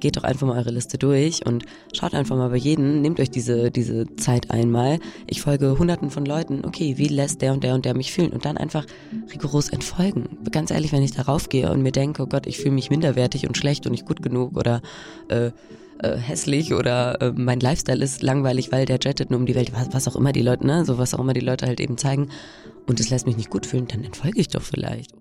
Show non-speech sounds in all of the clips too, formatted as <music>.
geht doch einfach mal eure Liste durch und schaut einfach mal bei jedem, nehmt euch diese, diese Zeit einmal. Ich folge hunderten von Leuten, okay, wie lässt der und der und der mich fühlen? Und dann einfach rigoros entfolgen. Ganz ehrlich, wenn ich darauf gehe und mir denke, oh Gott, ich fühle mich minderwertig und schlecht und nicht gut genug oder äh, äh, hässlich oder äh, mein Lifestyle ist langweilig, weil der jettet nur um die Welt, was, was auch immer die Leute, ne, so was auch immer die Leute halt eben zeigen und es lässt mich nicht gut fühlen, dann entfolge ich doch vielleicht.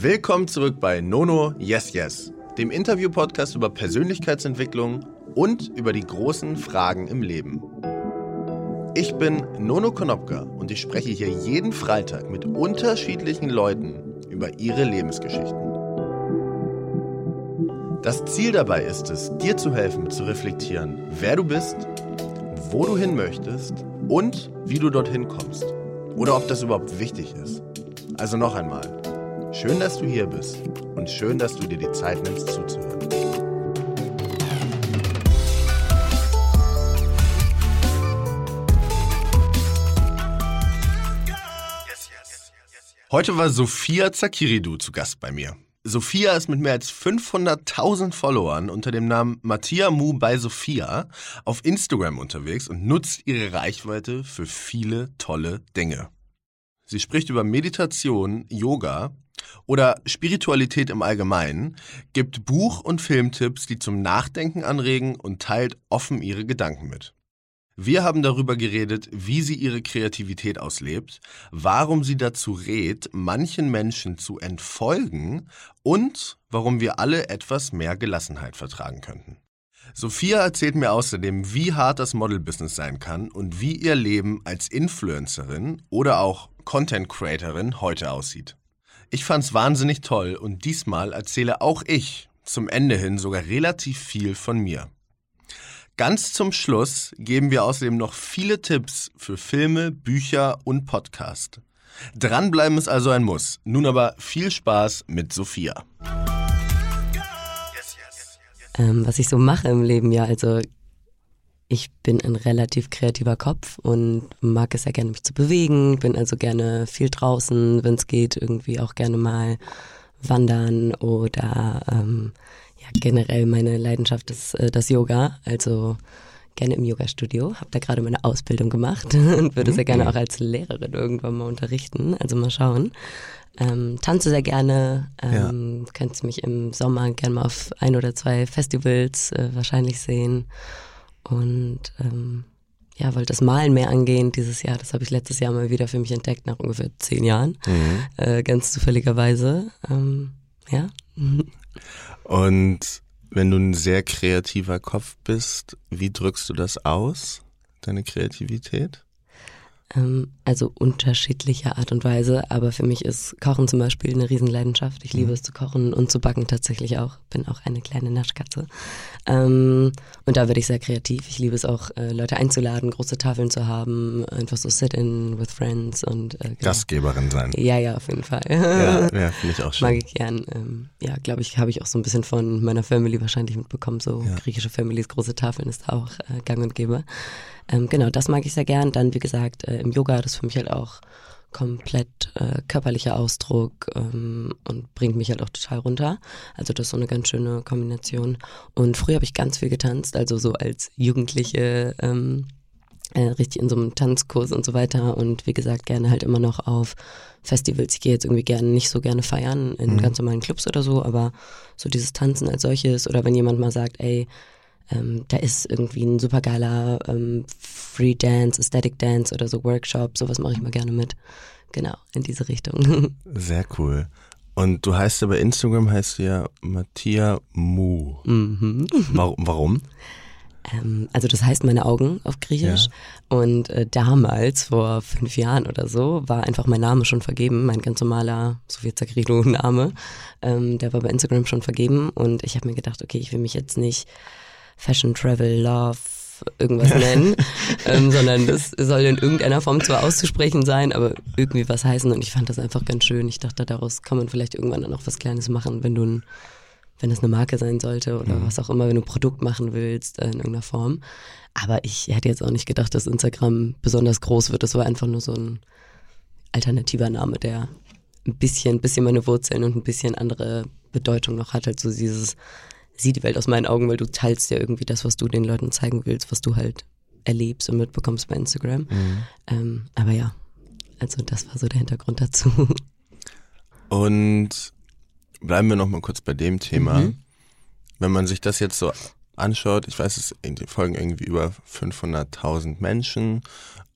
Willkommen zurück bei Nono Yes Yes, dem Interview-Podcast über Persönlichkeitsentwicklung und über die großen Fragen im Leben. Ich bin Nono Konopka und ich spreche hier jeden Freitag mit unterschiedlichen Leuten über ihre Lebensgeschichten. Das Ziel dabei ist es, dir zu helfen, zu reflektieren, wer du bist, wo du hin möchtest und wie du dorthin kommst. Oder ob das überhaupt wichtig ist. Also noch einmal, schön, dass du hier bist und schön, dass du dir die Zeit nimmst zuzuhören. Heute war Sophia Zakiridou zu Gast bei mir. Sophia ist mit mehr als 500.000 Followern unter dem Namen Mattia Mu bei Sophia auf Instagram unterwegs und nutzt ihre Reichweite für viele tolle Dinge. Sie spricht über Meditation, Yoga oder Spiritualität im Allgemeinen, gibt Buch- und Filmtipps, die zum Nachdenken anregen und teilt offen ihre Gedanken mit. Wir haben darüber geredet, wie sie ihre Kreativität auslebt, warum sie dazu rät, manchen Menschen zu entfolgen und warum wir alle etwas mehr Gelassenheit vertragen könnten. Sophia erzählt mir außerdem, wie hart das Model-Business sein kann und wie ihr Leben als Influencerin oder auch Content Creatorin heute aussieht. Ich fand's wahnsinnig toll und diesmal erzähle auch ich zum Ende hin sogar relativ viel von mir. Ganz zum Schluss geben wir außerdem noch viele Tipps für Filme, Bücher und Podcast. Dranbleiben ist also ein Muss. Nun aber viel Spaß mit Sophia. Ähm, was ich so mache im Leben, ja, also ich bin ein relativ kreativer Kopf und mag es ja gerne, mich zu bewegen, bin also gerne viel draußen, wenn es geht, irgendwie auch gerne mal wandern oder ähm, ja, generell meine Leidenschaft ist äh, das Yoga, also gerne im Yoga-Studio, habe da gerade meine Ausbildung gemacht <laughs> und würde sehr gerne mhm. auch als Lehrerin irgendwann mal unterrichten, also mal schauen. Ähm, tanze sehr gerne, ähm, ja. könntest mich im Sommer gerne mal auf ein oder zwei Festivals äh, wahrscheinlich sehen und ähm, ja, wollte das Malen mehr angehen dieses Jahr. Das habe ich letztes Jahr mal wieder für mich entdeckt, nach ungefähr zehn Jahren. Mhm. Äh, ganz zufälligerweise. Ähm, ja. Und wenn du ein sehr kreativer Kopf bist, wie drückst du das aus, deine Kreativität? Ähm, also unterschiedlicher Art und Weise, aber für mich ist Kochen zum Beispiel eine Riesenleidenschaft. Ich liebe mhm. es zu kochen und zu backen tatsächlich auch. Bin auch eine kleine Naschkatze. Ähm, und da werde ich sehr kreativ. Ich liebe es auch, äh, Leute einzuladen, große Tafeln zu haben, einfach so sit-in with friends und äh, genau. Gastgeberin sein. Ja, ja, auf jeden Fall. Ja, <laughs> ja finde ich auch schön. Mag ich gern. Ähm, ja, glaube ich, habe ich auch so ein bisschen von meiner Family wahrscheinlich mitbekommen. So ja. griechische Families, große Tafeln ist da auch äh, gang und gäbe. Ähm, genau, das mag ich sehr gern. Dann, wie gesagt, äh, im Yoga, das ist für mich halt auch komplett äh, körperlicher Ausdruck ähm, und bringt mich halt auch total runter. Also das ist so eine ganz schöne Kombination. Und früher habe ich ganz viel getanzt, also so als Jugendliche ähm, äh, richtig in so einem Tanzkurs und so weiter. Und wie gesagt, gerne halt immer noch auf Festivals. Ich gehe jetzt irgendwie gerne nicht so gerne feiern in mhm. ganz normalen Clubs oder so, aber so dieses Tanzen als solches oder wenn jemand mal sagt, ey, ähm, da ist irgendwie ein supergeiler ähm, Free Dance, Aesthetic Dance oder so Workshop, sowas mache ich mal gerne mit. Genau, in diese Richtung. <laughs> Sehr cool. Und du heißt ja bei Instagram heißt du ja Mattia Mu. Mhm. Warum? Ähm, also das heißt meine Augen auf Griechisch. Ja. Und äh, damals, vor fünf Jahren oder so, war einfach mein Name schon vergeben, mein ganz normaler Sophia Zagrilo-Name. Ähm, der war bei Instagram schon vergeben und ich habe mir gedacht, okay, ich will mich jetzt nicht Fashion, Travel, Love, irgendwas nennen, <laughs> ähm, sondern das soll in irgendeiner Form zwar auszusprechen sein, aber irgendwie was heißen und ich fand das einfach ganz schön. Ich dachte, daraus kann man vielleicht irgendwann dann auch was Kleines machen, wenn du ein, wenn das eine Marke sein sollte oder mhm. was auch immer, wenn du ein Produkt machen willst äh, in irgendeiner Form. Aber ich hätte jetzt auch nicht gedacht, dass Instagram besonders groß wird. Das war einfach nur so ein alternativer Name, der ein bisschen, bisschen meine Wurzeln und ein bisschen andere Bedeutung noch hat, halt so dieses, sieh die Welt aus meinen Augen, weil du teilst ja irgendwie das, was du den Leuten zeigen willst, was du halt erlebst und mitbekommst bei Instagram. Mhm. Ähm, aber ja, also das war so der Hintergrund dazu. <laughs> Und bleiben wir noch mal kurz bei dem Thema. Mhm. Wenn man sich das jetzt so anschaut, ich weiß, es folgen irgendwie über 500.000 Menschen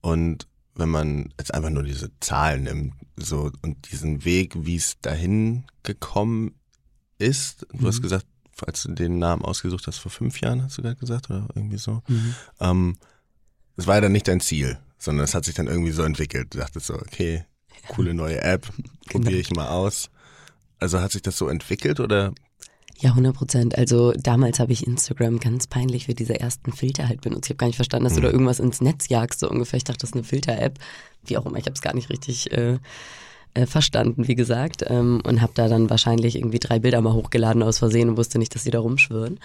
und wenn man jetzt einfach nur diese Zahlen nimmt, so und diesen Weg, wie es dahin gekommen ist, du mhm. hast gesagt, als du den Namen ausgesucht hast vor fünf Jahren, hast du gerade gesagt oder irgendwie so. Mhm. Ähm, es war ja dann nicht dein Ziel, sondern es hat sich dann irgendwie so entwickelt. Du dachtest so, okay, coole <laughs> neue App, probiere ich mal aus. Also hat sich das so entwickelt oder? Ja, 100 Prozent. Also damals habe ich Instagram ganz peinlich für diese ersten Filter halt benutzt. Ich habe gar nicht verstanden, dass du da mhm. irgendwas ins Netz jagst, so ungefähr. Ich dachte, das ist eine Filter-App. Wie auch immer, ich habe es gar nicht richtig äh, äh, verstanden, wie gesagt, ähm, und habe da dann wahrscheinlich irgendwie drei Bilder mal hochgeladen aus Versehen und wusste nicht, dass die da rumschwirren.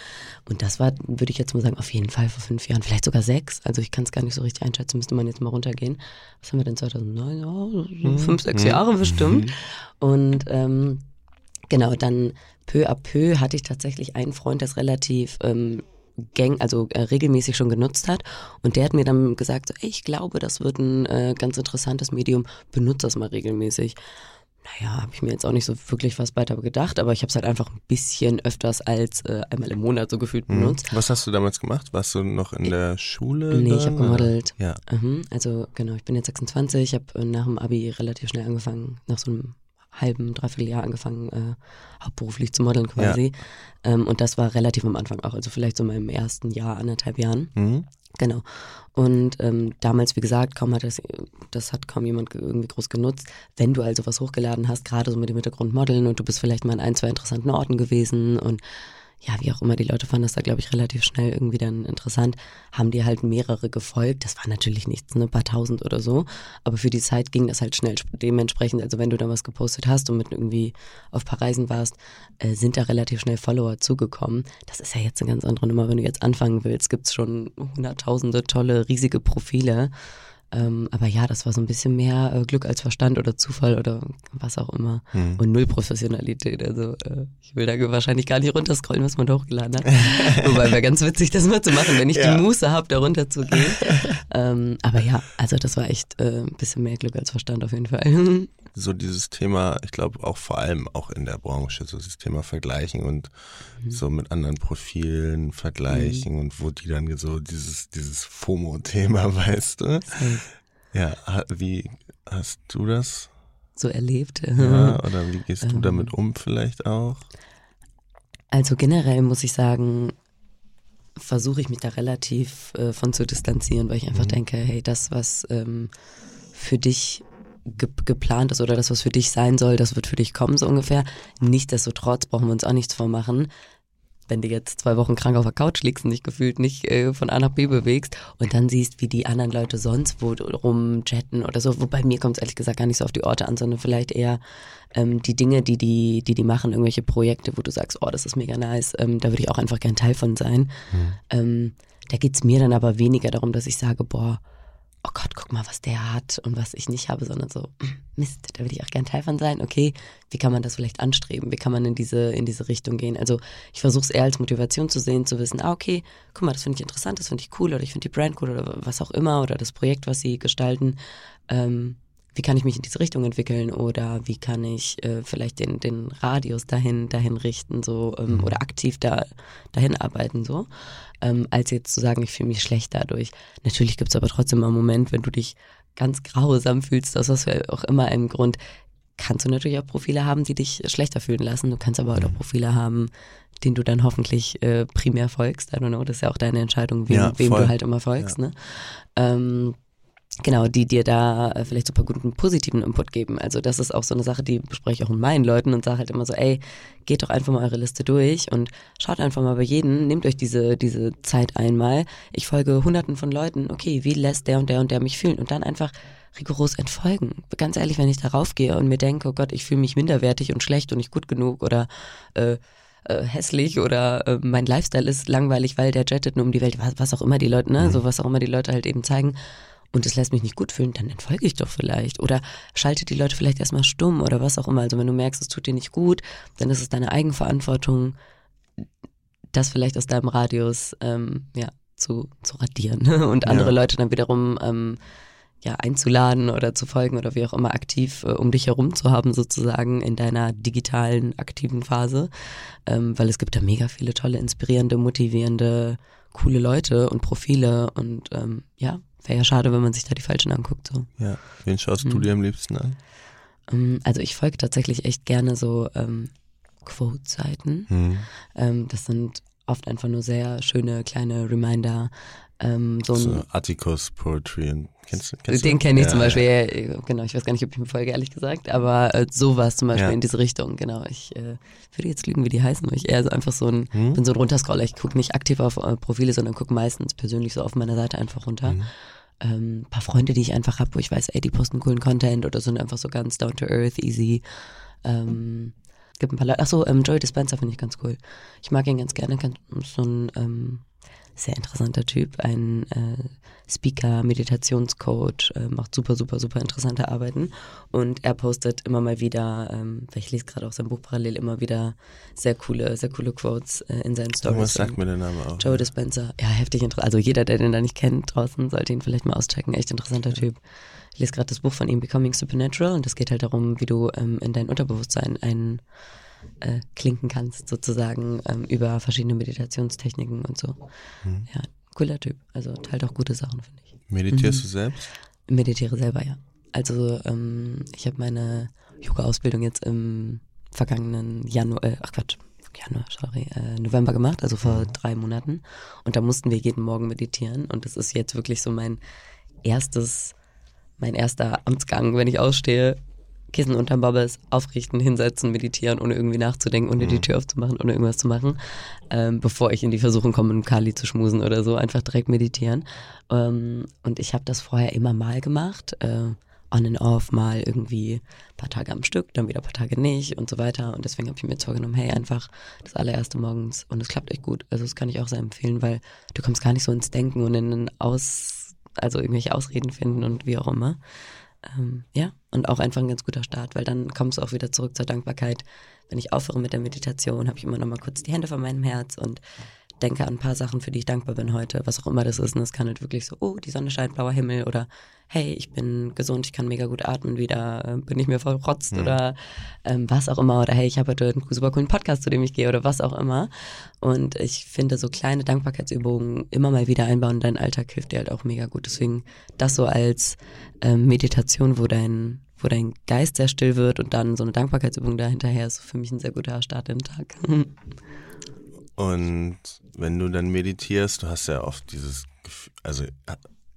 Und das war, würde ich jetzt mal sagen, auf jeden Fall vor fünf Jahren, vielleicht sogar sechs. Also ich kann es gar nicht so richtig einschätzen, müsste man jetzt mal runtergehen. Was haben wir denn 2009? Oh, so mhm. fünf, sechs Jahre bestimmt. Mhm. Und ähm, genau, dann peu à peu hatte ich tatsächlich einen Freund, der ist relativ ähm, gang, also äh, regelmäßig schon genutzt hat. Und der hat mir dann gesagt, so, ey, ich glaube, das wird ein äh, ganz interessantes Medium, benutze das mal regelmäßig. Naja, habe ich mir jetzt auch nicht so wirklich was weiter gedacht, aber ich habe es halt einfach ein bisschen öfters als äh, einmal im Monat so gefühlt mhm. benutzt. Was hast du damals gemacht? Warst du noch in der Schule? Nee, dann? ich habe gemodelt. Ja. Mhm, also genau, ich bin jetzt 26, ich habe äh, nach dem Abi relativ schnell angefangen, nach so einem halben, dreiviertel Jahr angefangen, äh, hauptberuflich zu modeln quasi. Ja. Ähm, und das war relativ am Anfang auch, also vielleicht so in meinem ersten Jahr, anderthalb Jahren. Mhm. Genau. Und ähm, damals, wie gesagt, kaum hat das, das hat kaum jemand irgendwie groß genutzt. Wenn du also was hochgeladen hast, gerade so mit dem Hintergrund Modeln und du bist vielleicht mal an ein, zwei interessanten Orten gewesen und ja, wie auch immer, die Leute fanden das da, glaube ich, relativ schnell irgendwie dann interessant, haben dir halt mehrere gefolgt. Das war natürlich nichts, ne, paar tausend oder so. Aber für die Zeit ging das halt schnell. Dementsprechend, also wenn du da was gepostet hast und mit irgendwie auf paar Reisen warst, äh, sind da relativ schnell Follower zugekommen. Das ist ja jetzt eine ganz andere Nummer. Wenn du jetzt anfangen willst, gibt's schon hunderttausende tolle, riesige Profile. Ähm, aber ja, das war so ein bisschen mehr äh, Glück als Verstand oder Zufall oder was auch immer. Mhm. Und null Professionalität. Also äh, ich will da wahrscheinlich gar nicht runterscrollen, was man da hochgeladen hat. <laughs> Wobei wäre ganz witzig, das mal zu machen, wenn ich ja. die Muße habe, da runter zu gehen. <laughs> ähm, aber ja, also das war echt äh, ein bisschen mehr Glück als Verstand auf jeden Fall. <laughs> so dieses Thema, ich glaube auch vor allem auch in der Branche, so das Thema Vergleichen und mhm. so mit anderen Profilen vergleichen mhm. und wo die dann so dieses, dieses FOMO-Thema, <laughs> weißt du? Ja, wie hast du das? So erlebt. Ja, <laughs> oder wie gehst du ähm. damit um vielleicht auch? Also generell muss ich sagen, versuche ich mich da relativ äh, von zu distanzieren, weil ich einfach mhm. denke, hey, das, was ähm, für dich ge geplant ist oder das, was für dich sein soll, das wird für dich kommen, so ungefähr. Nichtsdestotrotz brauchen wir uns auch nichts vormachen. Wenn du jetzt zwei Wochen krank auf der Couch liegst und dich gefühlt nicht äh, von A nach B bewegst und dann siehst, wie die anderen Leute sonst wo rumchatten oder so. Wobei mir kommt es ehrlich gesagt gar nicht so auf die Orte an, sondern vielleicht eher ähm, die Dinge, die die, die die machen, irgendwelche Projekte, wo du sagst, oh, das ist mega nice, ähm, da würde ich auch einfach gern Teil von sein. Mhm. Ähm, da geht's mir dann aber weniger darum, dass ich sage, boah, oh Gott, guck mal, was der hat und was ich nicht habe, sondern so, Mist, da will ich auch gern Teil von sein. Okay, wie kann man das vielleicht anstreben? Wie kann man in diese, in diese Richtung gehen? Also ich versuche es eher als Motivation zu sehen, zu wissen, ah, okay, guck mal, das finde ich interessant, das finde ich cool oder ich finde die Brand cool oder was auch immer oder das Projekt, was sie gestalten. Ähm, wie kann ich mich in diese Richtung entwickeln oder wie kann ich äh, vielleicht den, den Radius dahin, dahin richten so ähm, mhm. oder aktiv da, dahin arbeiten so, ähm, als jetzt zu sagen, ich fühle mich schlecht dadurch. Natürlich gibt es aber trotzdem mal einen Moment, wenn du dich ganz grausam fühlst, aus was für auch immer einem Grund, kannst du natürlich auch Profile haben, die dich schlechter fühlen lassen. Du kannst aber auch mhm. Profile haben, denen du dann hoffentlich äh, primär folgst. I don't know, das ist ja auch deine Entscheidung, wem, ja, wem du halt immer folgst. Ja. Ne? Ähm, Genau, die dir da äh, vielleicht super guten positiven Input geben. Also das ist auch so eine Sache, die bespreche ich auch mit meinen Leuten und sage halt immer so, ey, geht doch einfach mal eure Liste durch und schaut einfach mal bei jedem, nehmt euch diese, diese Zeit einmal. Ich folge hunderten von Leuten, okay, wie lässt der und der und der mich fühlen? Und dann einfach rigoros entfolgen. Ganz ehrlich, wenn ich darauf gehe und mir denke, oh Gott, ich fühle mich minderwertig und schlecht und nicht gut genug oder äh, äh, hässlich oder äh, mein Lifestyle ist langweilig, weil der jettet nur um die Welt, was, was auch immer die Leute, ne, mhm. so was auch immer die Leute halt eben zeigen und es lässt mich nicht gut fühlen, dann entfolge ich doch vielleicht. Oder schalte die Leute vielleicht erstmal stumm oder was auch immer. Also wenn du merkst, es tut dir nicht gut, dann ist es deine Eigenverantwortung, das vielleicht aus deinem Radius ähm, ja, zu, zu radieren. <laughs> Und andere ja. Leute dann wiederum ähm, ja, einzuladen oder zu folgen oder wie auch immer aktiv äh, um dich herum zu haben, sozusagen in deiner digitalen, aktiven Phase. Ähm, weil es gibt da mega viele tolle, inspirierende, motivierende, coole Leute und Profile und ähm, ja, wäre ja schade, wenn man sich da die falschen anguckt. So. Ja, wen schaust mhm. du dir am liebsten an? Ähm, also ich folge tatsächlich echt gerne so ähm, Quote-Seiten. Mhm. Ähm, das sind oft einfach nur sehr schöne kleine Reminder, ähm, so, so Atticus Poetry. Kennst, kennst den kenne ich ja, zum Beispiel. Ja. genau, ich weiß gar nicht, ob ich mir folge, ehrlich gesagt, aber äh, sowas zum Beispiel ja. in diese Richtung, genau. Ich äh, würde jetzt lügen, wie die heißen, weil ich eher so einfach so ein, hm? bin so ein Runterscroller. Ich gucke nicht aktiv auf äh, Profile, sondern gucke meistens persönlich so auf meiner Seite einfach runter. Hm. Ähm, paar Freunde, die ich einfach habe, wo ich weiß, ey, die posten coolen Content oder sind einfach so ganz down to earth, easy. Ähm, gibt ein paar Leute. Achso, ähm, Joey Dispenza finde ich ganz cool. Ich mag ihn ganz gerne. So ein ähm, sehr interessanter Typ, ein äh, Speaker, Meditationscoach, äh, macht super, super, super interessante Arbeiten. Und er postet immer mal wieder, ähm, weil ich lese gerade auch sein Buch parallel, immer wieder sehr coole, sehr coole Quotes äh, in seinen Stories. Was sagt mir der Name auch? Joe Dispenza. Ja, heftig interessant. Also jeder, der den da nicht kennt draußen, sollte ihn vielleicht mal auschecken. Echt interessanter Typ. Ich lese gerade das Buch von ihm, Becoming Supernatural, und es geht halt darum, wie du ähm, in dein Unterbewusstsein einen äh, klinken kannst, sozusagen ähm, über verschiedene Meditationstechniken und so. Mhm. Ja, cooler Typ. Also teilt auch gute Sachen, finde ich. Meditierst mhm. du selbst? Meditiere selber, ja. Also ähm, ich habe meine Yoga-Ausbildung jetzt im vergangenen Januar, äh, ach Quatsch, Januar, sorry, äh, November gemacht, also vor mhm. drei Monaten. Und da mussten wir jeden Morgen meditieren. Und das ist jetzt wirklich so mein erstes, mein erster Amtsgang, wenn ich ausstehe, Kissen unterm Bobbes, aufrichten, hinsetzen, meditieren, ohne irgendwie nachzudenken, ohne mhm. die Tür aufzumachen, ohne irgendwas zu machen, ähm, bevor ich in die Versuchung komme, mit Kali zu schmusen oder so, einfach direkt meditieren. Ähm, und ich habe das vorher immer mal gemacht, äh, on and off, mal irgendwie ein paar Tage am Stück, dann wieder ein paar Tage nicht und so weiter. Und deswegen habe ich mir jetzt vorgenommen, hey, einfach das allererste morgens. Und es klappt echt gut. Also das kann ich auch sehr empfehlen, weil du kommst gar nicht so ins Denken und in ein Aus, also irgendwelche Ausreden finden und wie auch immer. Ähm, ja, und auch einfach ein ganz guter Start, weil dann kommst du auch wieder zurück zur Dankbarkeit. Wenn ich aufhöre mit der Meditation, habe ich immer noch mal kurz die Hände vor meinem Herz und denke an ein paar Sachen, für die ich dankbar bin heute, was auch immer das ist. Und es kann halt wirklich so, oh, die Sonne scheint, blauer Himmel oder hey, ich bin gesund, ich kann mega gut atmen wieder, äh, bin ich mir verrotzt mhm. oder ähm, was auch immer. Oder hey, ich habe heute einen super coolen Podcast, zu dem ich gehe oder was auch immer. Und ich finde, so kleine Dankbarkeitsübungen immer mal wieder einbauen in deinen Alltag hilft dir halt auch mega gut. Deswegen das so als ähm, Meditation, wo dein wo dein Geist sehr still wird und dann so eine Dankbarkeitsübung dahinterher ist für mich ein sehr guter Start in den Tag. <laughs> Und wenn du dann meditierst, du hast ja oft dieses Gefühl, also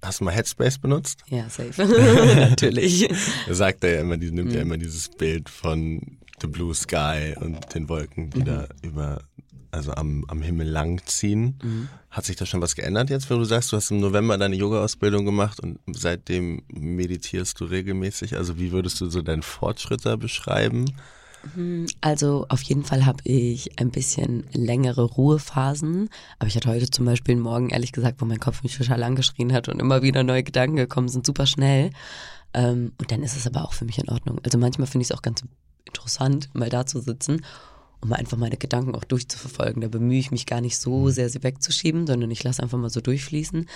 hast du mal Headspace benutzt? Ja, safe. <laughs> Natürlich. er sagt ja immer, die nimmt mhm. ja immer dieses Bild von the blue sky und den Wolken, die mhm. da über, also am, am Himmel langziehen. Mhm. Hat sich da schon was geändert jetzt, wenn du sagst, du hast im November deine Yoga-Ausbildung gemacht und seitdem meditierst du regelmäßig? Also wie würdest du so deinen Fortschritt da beschreiben? Hm, also auf jeden Fall habe ich ein bisschen längere Ruhephasen. Aber ich hatte heute zum Beispiel einen Morgen, ehrlich gesagt, wo mein Kopf mich total angeschrien hat und immer wieder neue Gedanken gekommen sind, super schnell. Ähm, und dann ist es aber auch für mich in Ordnung. Also manchmal finde ich es auch ganz interessant, mal da zu sitzen um mal einfach meine Gedanken auch durchzuverfolgen. Da bemühe ich mich gar nicht so mhm. sehr, sie wegzuschieben, sondern ich lasse einfach mal so durchfließen.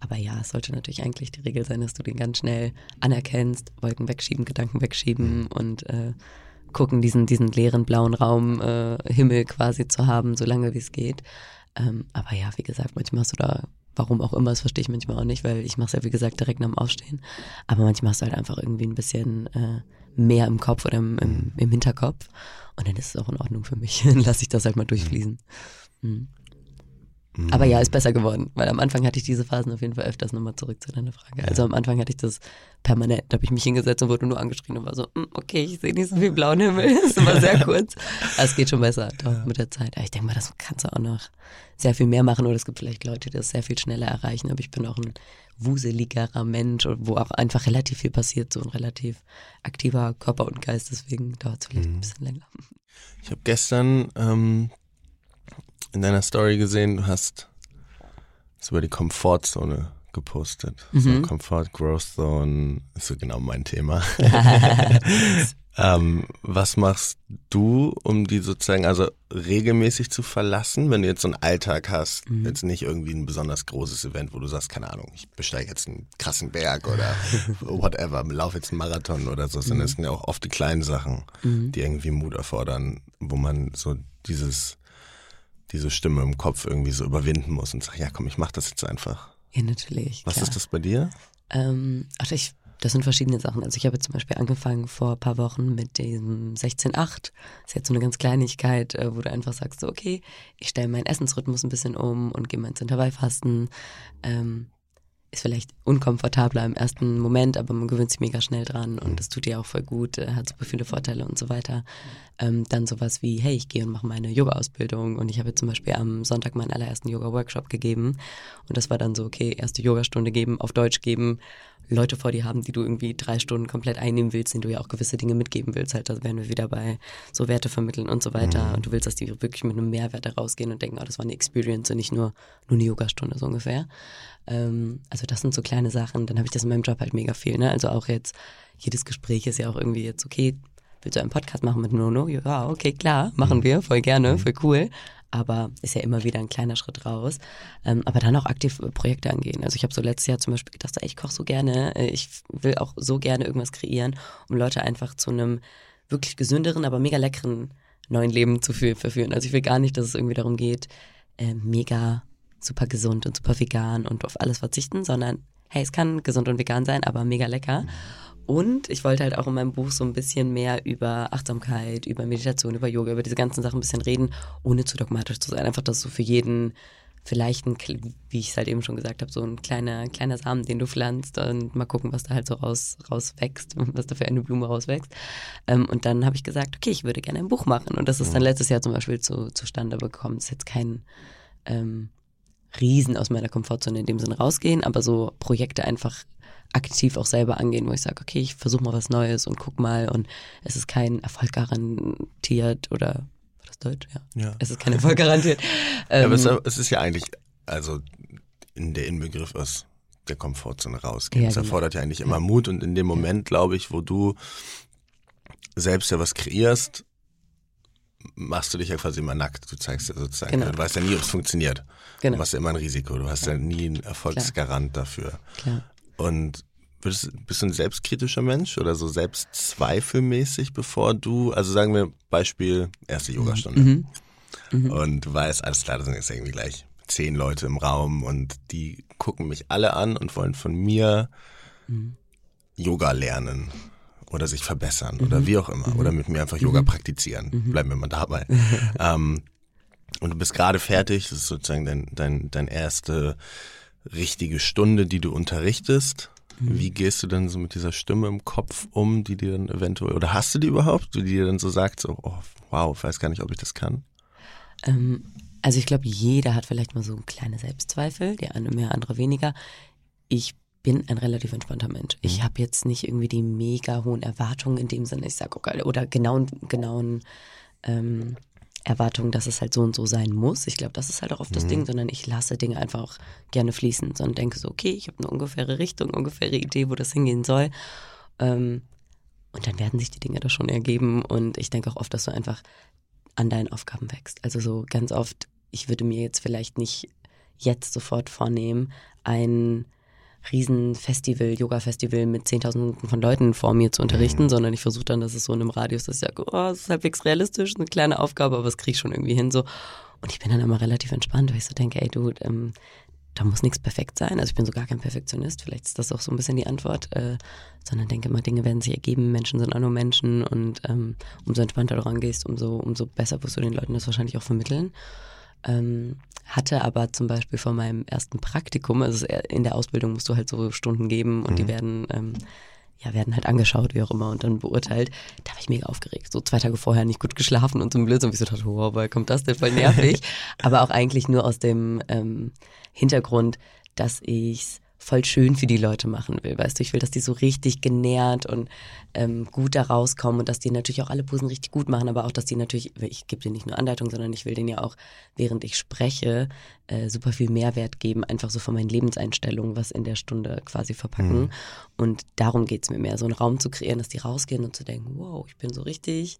Aber ja, es sollte natürlich eigentlich die Regel sein, dass du den ganz schnell anerkennst, Wolken wegschieben, Gedanken wegschieben mhm. und äh, gucken, diesen, diesen leeren blauen Raum, äh, Himmel quasi zu haben, so lange wie es geht. Ähm, aber ja, wie gesagt, manchmal hast du da, warum auch immer, das verstehe ich manchmal auch nicht, weil ich mache es ja, wie gesagt, direkt nach dem Aufstehen. Aber manchmal hast du halt einfach irgendwie ein bisschen äh, mehr im Kopf oder im, im, im, Hinterkopf. Und dann ist es auch in Ordnung für mich. <laughs> dann lasse ich das halt mal durchfließen. Mhm. Aber ja, ist besser geworden, weil am Anfang hatte ich diese Phasen auf jeden Fall öfters nochmal zurück zu deiner Frage. Ja. Also am Anfang hatte ich das permanent, da habe ich mich hingesetzt und wurde nur angeschrien und war so, hm, okay, ich sehe nicht so viel blauen Himmel, <laughs> das ist immer sehr kurz. Aber es geht schon besser doch, ja. mit der Zeit. Aber ich denke mal, das kannst du auch noch sehr viel mehr machen oder es gibt vielleicht Leute, die das sehr viel schneller erreichen, aber ich bin auch ein wuseligerer Mensch, wo auch einfach relativ viel passiert, so ein relativ aktiver Körper und Geist, deswegen dauert es vielleicht mhm. ein bisschen länger. Ich habe gestern ähm, in deiner Story gesehen, du hast über die Komfortzone gepostet. Mhm. So Comfort Growth Zone ist so genau mein Thema. <laughs> ähm, was machst du, um die sozusagen also regelmäßig zu verlassen, wenn du jetzt so einen Alltag hast, mhm. jetzt nicht irgendwie ein besonders großes Event, wo du sagst, keine Ahnung, ich besteige jetzt einen krassen Berg oder <laughs> whatever, laufe jetzt einen Marathon oder so, sondern mhm. es sind ja auch oft die kleinen Sachen, mhm. die irgendwie Mut erfordern, wo man so dieses diese Stimme im Kopf irgendwie so überwinden muss und sagt, ja komm, ich mach das jetzt einfach. Ja, natürlich. Was klar. ist das bei dir? Ähm, also ich, das sind verschiedene Sachen. Also ich habe zum Beispiel angefangen vor ein paar Wochen mit dem 16.8. Das ist jetzt so eine ganz Kleinigkeit, äh, wo du einfach sagst, so, okay, ich stelle meinen Essensrhythmus ein bisschen um und gehe mal ins Intervallfasten. Ähm, ist vielleicht unkomfortabler im ersten Moment, aber man gewöhnt sich mega schnell dran und das tut dir auch voll gut, äh, hat super viele Vorteile und so weiter. Ähm, dann sowas wie, hey, ich gehe und mache meine Yoga-Ausbildung und ich habe zum Beispiel am Sonntag meinen allerersten Yoga-Workshop gegeben und das war dann so, okay, erste Yogastunde geben, auf Deutsch geben, Leute vor dir haben, die du irgendwie drei Stunden komplett einnehmen willst, denen du ja auch gewisse Dinge mitgeben willst. Halt, da wären wir wieder bei so Werte vermitteln und so weiter. Mhm. Und du willst, dass die wirklich mit einem Mehrwert rausgehen und denken, oh, das war eine Experience und nicht nur, nur eine Yogastunde so ungefähr. Ähm, also das sind so kleine Sachen. Dann habe ich das in meinem Job halt mega viel. Ne? Also auch jetzt, jedes Gespräch ist ja auch irgendwie jetzt, okay, willst du einen Podcast machen mit Nono? Ja, okay, klar, machen mhm. wir, voll gerne, mhm. voll cool aber ist ja immer wieder ein kleiner Schritt raus. Ähm, aber dann auch aktiv Projekte angehen. Also ich habe so letztes Jahr zum Beispiel gedacht, ey, ich koche so gerne, äh, ich will auch so gerne irgendwas kreieren, um Leute einfach zu einem wirklich gesünderen, aber mega leckeren neuen Leben zu verführen. Also ich will gar nicht, dass es irgendwie darum geht, äh, mega super gesund und super vegan und auf alles verzichten, sondern hey, es kann gesund und vegan sein, aber mega lecker. Mhm. Und ich wollte halt auch in meinem Buch so ein bisschen mehr über Achtsamkeit, über Meditation, über Yoga, über diese ganzen Sachen ein bisschen reden, ohne zu dogmatisch zu sein. Einfach, dass so für jeden vielleicht ein, wie ich es halt eben schon gesagt habe, so ein kleiner, kleiner Samen, den du pflanzt und mal gucken, was da halt so raus, rauswächst, <laughs> was da für eine Blume rauswächst. Ähm, und dann habe ich gesagt, okay, ich würde gerne ein Buch machen. Und das ist dann letztes Jahr zum Beispiel zu, zustande gekommen. Das ist jetzt kein ähm, Riesen aus meiner Komfortzone in dem Sinne rausgehen, aber so Projekte einfach aktiv auch selber angehen, wo ich sage, okay, ich versuche mal was Neues und guck mal und es ist kein Erfolg garantiert oder war das Deutsch? Ja. ja. Es ist kein Erfolg garantiert. <laughs> ja, aber es, ähm, es, ist ja eigentlich, also in der Inbegriff aus der Komfortzone rausgehen. Ja, das genau. erfordert ja eigentlich immer Mut und in dem Moment, glaube ich, wo du selbst ja was kreierst, machst du dich ja quasi immer nackt. Du zeigst ja sozusagen, genau. du weißt ja nie, ob es funktioniert. Genau. Du hast ja immer ein Risiko. Du hast ja, ja nie einen Erfolgsgarant Klar. dafür. Klar. Und bist, bist du ein selbstkritischer Mensch oder so selbstzweifelmäßig, bevor du, also sagen wir Beispiel erste mhm. Yogastunde. Mhm. Mhm. Und du weißt, alles klar, da sind jetzt irgendwie gleich zehn Leute im Raum und die gucken mich alle an und wollen von mir mhm. Yoga lernen oder sich verbessern oder mhm. wie auch immer oder mhm. mit mir einfach Yoga praktizieren. Bleiben wir mal dabei. <laughs> ähm, und du bist gerade fertig, das ist sozusagen dein, dein, dein erste richtige Stunde, die du unterrichtest. Mhm. Wie gehst du denn so mit dieser Stimme im Kopf um, die dir dann eventuell, oder hast du die überhaupt, die dir dann so sagt, so, oh, wow, ich weiß gar nicht, ob ich das kann? Ähm, also ich glaube, jeder hat vielleicht mal so kleine Selbstzweifel, der eine mehr, andere weniger. Ich bin ein relativ entspannter Mensch. Ich mhm. habe jetzt nicht irgendwie die mega hohen Erwartungen in dem Sinne, ich sage, okay, oder genauen, genauen ähm, Erwartung, dass es halt so und so sein muss. Ich glaube, das ist halt auch oft mhm. das Ding, sondern ich lasse Dinge einfach auch gerne fließen, sondern denke so, okay, ich habe eine ungefähre Richtung, ungefähre Idee, wo das hingehen soll. Ähm, und dann werden sich die Dinge da schon ergeben. Und ich denke auch oft, dass du einfach an deinen Aufgaben wächst. Also so ganz oft, ich würde mir jetzt vielleicht nicht jetzt sofort vornehmen, ein Riesenfestival, Yoga-Festival mit Zehntausenden von Leuten vor mir zu unterrichten, mhm. sondern ich versuche dann, dass es so in einem Radius ist, ja, oh, es ist halbwegs realistisch, eine kleine Aufgabe, aber das kriege ich schon irgendwie hin so. Und ich bin dann immer relativ entspannt, weil ich so denke, ey du, ähm, da muss nichts perfekt sein. Also ich bin so gar kein Perfektionist, vielleicht ist das auch so ein bisschen die Antwort, äh, sondern denke immer, Dinge werden sich ergeben, Menschen sind auch nur Menschen und ähm, umso entspannter du rangehst, umso, umso besser wirst du den Leuten das wahrscheinlich auch vermitteln. Ähm, hatte aber zum Beispiel von meinem ersten Praktikum, also in der Ausbildung musst du halt so Stunden geben und mhm. die werden, ähm, ja, werden halt angeschaut, wie auch immer, und dann beurteilt. Da war ich mega aufgeregt. So zwei Tage vorher nicht gut geschlafen und so ein Blödsinn. Und ich so dachte, wow, woher kommt das denn? Voll nervig. <laughs> aber auch eigentlich nur aus dem ähm, Hintergrund, dass ich voll schön für die Leute machen will. Weißt du, ich will, dass die so richtig genährt und ähm, gut da rauskommen und dass die natürlich auch alle Posen richtig gut machen, aber auch, dass die natürlich, ich gebe denen nicht nur Anleitung, sondern ich will denen ja auch, während ich spreche, äh, super viel Mehrwert geben, einfach so von meinen Lebenseinstellungen, was in der Stunde quasi verpacken. Mhm. Und darum geht's mir mehr, so einen Raum zu kreieren, dass die rausgehen und zu denken, wow, ich bin so richtig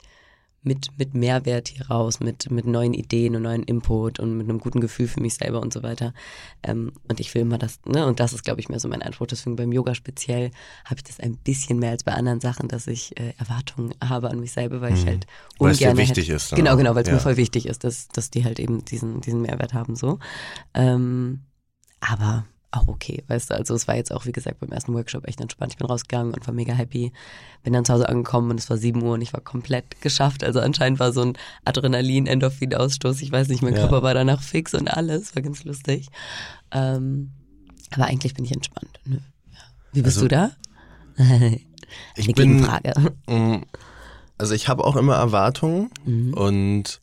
mit, mit Mehrwert hier raus, mit, mit neuen Ideen und neuen Input und mit einem guten Gefühl für mich selber und so weiter. Ähm, und ich will immer das, ne, und das ist, glaube ich, mehr so mein Anspruch. Deswegen beim Yoga speziell habe ich das ein bisschen mehr als bei anderen Sachen, dass ich äh, Erwartungen habe an mich selber, weil mhm. ich halt ungern. Weil es wichtig hätte, ist. Dann genau, genau, weil es ja. mir voll wichtig ist, dass, dass die halt eben diesen, diesen Mehrwert haben, so. Ähm, aber auch okay, weißt du. Also es war jetzt auch, wie gesagt, beim ersten Workshop echt entspannt. Ich bin rausgegangen und war mega happy. Bin dann zu Hause angekommen und es war 7 Uhr und ich war komplett geschafft. Also anscheinend war so ein Adrenalin-Endorphin-Ausstoß. Ich weiß nicht, mein ja. Körper war danach fix und alles. War ganz lustig. Ähm, aber eigentlich bin ich entspannt. Nö. Wie bist also, du da? <laughs> Eine ich bin, Frage. Mm, also ich habe auch immer Erwartungen mhm. und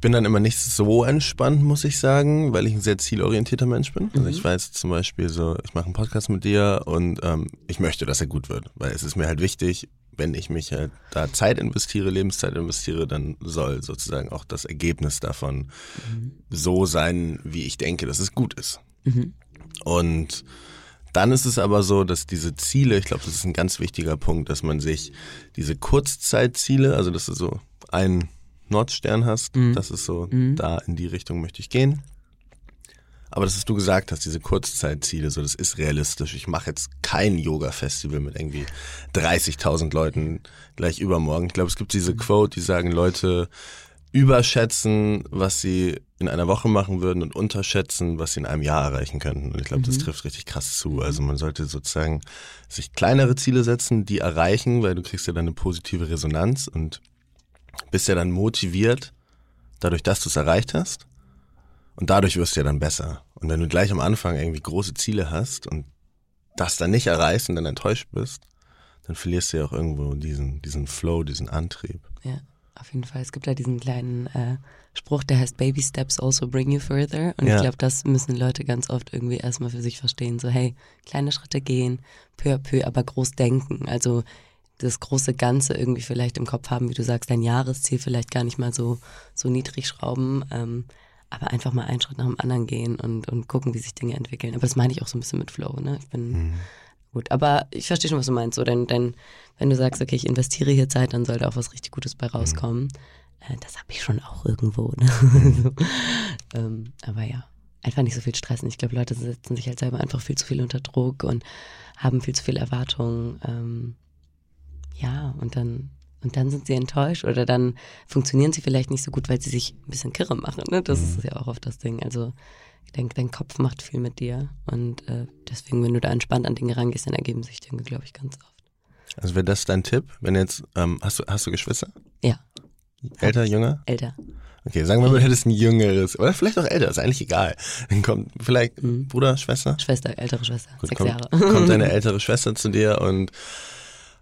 ich bin dann immer nicht so entspannt, muss ich sagen, weil ich ein sehr zielorientierter Mensch bin. Also mhm. ich weiß zum Beispiel so, ich mache einen Podcast mit dir und ähm, ich möchte, dass er gut wird, weil es ist mir halt wichtig, wenn ich mich halt da Zeit investiere, Lebenszeit investiere, dann soll sozusagen auch das Ergebnis davon mhm. so sein, wie ich denke, dass es gut ist. Mhm. Und dann ist es aber so, dass diese Ziele, ich glaube, das ist ein ganz wichtiger Punkt, dass man sich diese Kurzzeitziele, also das ist so ein Nordstern hast. Mhm. Das ist so, mhm. da in die Richtung möchte ich gehen. Aber das, was du gesagt hast, diese Kurzzeitziele, so das ist realistisch. Ich mache jetzt kein Yoga-Festival mit irgendwie 30.000 Leuten gleich übermorgen. Ich glaube, es gibt diese Quote, die sagen, Leute überschätzen, was sie in einer Woche machen würden und unterschätzen, was sie in einem Jahr erreichen könnten. Und ich glaube, mhm. das trifft richtig krass zu. Also man sollte sozusagen sich kleinere Ziele setzen, die erreichen, weil du kriegst ja dann eine positive Resonanz und bist ja dann motiviert, dadurch, dass du es erreicht hast. Und dadurch wirst du ja dann besser. Und wenn du gleich am Anfang irgendwie große Ziele hast und das dann nicht erreichst und dann enttäuscht bist, dann verlierst du ja auch irgendwo diesen, diesen Flow, diesen Antrieb. Ja, auf jeden Fall. Es gibt ja diesen kleinen äh, Spruch, der heißt Baby Steps also bring you further. Und ja. ich glaube, das müssen Leute ganz oft irgendwie erstmal für sich verstehen. So, hey, kleine Schritte gehen, peu à peu, aber groß denken. Also das große Ganze irgendwie vielleicht im Kopf haben, wie du sagst, dein Jahresziel vielleicht gar nicht mal so, so niedrig schrauben, ähm, aber einfach mal einen Schritt nach dem anderen gehen und, und gucken, wie sich Dinge entwickeln. Aber das meine ich auch so ein bisschen mit Flow, ne? Ich bin mhm. gut. Aber ich verstehe schon, was du meinst. So, denn, denn wenn du sagst, okay, ich investiere hier Zeit, dann sollte auch was richtig Gutes bei rauskommen. Mhm. Äh, das habe ich schon auch irgendwo, ne? <laughs> so, ähm, aber ja, einfach nicht so viel stressen. Ich glaube, Leute setzen sich halt selber einfach viel zu viel unter Druck und haben viel zu viel Erwartungen. Ähm, ja, und dann, und dann sind sie enttäuscht oder dann funktionieren sie vielleicht nicht so gut, weil sie sich ein bisschen kirre machen. Ne? Das mhm. ist ja auch oft das Ding. Also ich denke, dein Kopf macht viel mit dir. Und äh, deswegen, wenn du da entspannt an Dinge rangehst, dann ergeben sich Dinge, glaube ich, ganz oft. Also wäre das dein Tipp, wenn jetzt, ähm, hast du, hast du Geschwister? Ja. Älter, jünger? Älter. Okay, sagen wir mal, du hättest ein jüngeres, oder vielleicht auch älter, ist eigentlich egal. Dann kommt vielleicht mhm. Bruder, Schwester? Schwester, ältere Schwester, Gut, sechs kommt, Jahre. Kommt deine <laughs> ältere Schwester zu dir und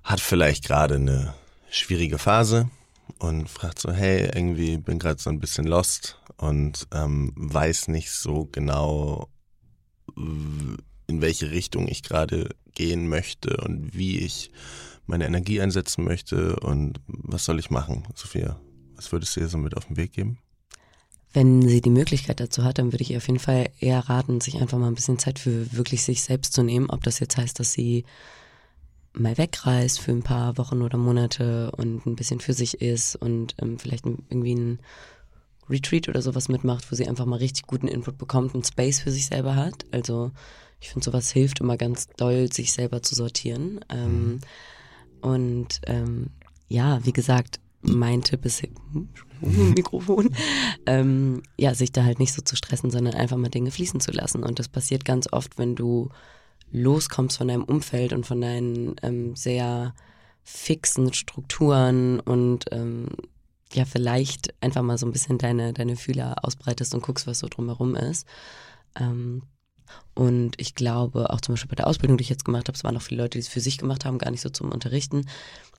hat vielleicht gerade eine schwierige Phase und fragt so, hey, irgendwie bin gerade so ein bisschen lost und ähm, weiß nicht so genau, in welche Richtung ich gerade gehen möchte und wie ich meine Energie einsetzen möchte und was soll ich machen, Sophia? Was würdest du ihr so mit auf den Weg geben? Wenn sie die Möglichkeit dazu hat, dann würde ich ihr auf jeden Fall eher raten, sich einfach mal ein bisschen Zeit für wirklich sich selbst zu nehmen. Ob das jetzt heißt, dass sie mal wegreist für ein paar Wochen oder Monate und ein bisschen für sich ist und ähm, vielleicht irgendwie ein Retreat oder sowas mitmacht, wo sie einfach mal richtig guten Input bekommt und Space für sich selber hat. Also ich finde, sowas hilft immer ganz doll, sich selber zu sortieren. Ähm, mhm. Und ähm, ja, wie gesagt, mein Tipp ist <laughs> Mikrofon, ähm, ja, sich da halt nicht so zu stressen, sondern einfach mal Dinge fließen zu lassen. Und das passiert ganz oft, wenn du loskommst von deinem Umfeld und von deinen ähm, sehr fixen Strukturen und ähm, ja, vielleicht einfach mal so ein bisschen deine, deine Fühler ausbreitest und guckst, was so drumherum ist. Ähm, und ich glaube, auch zum Beispiel bei der Ausbildung, die ich jetzt gemacht habe, es waren noch viele Leute, die es für sich gemacht haben, gar nicht so zum Unterrichten.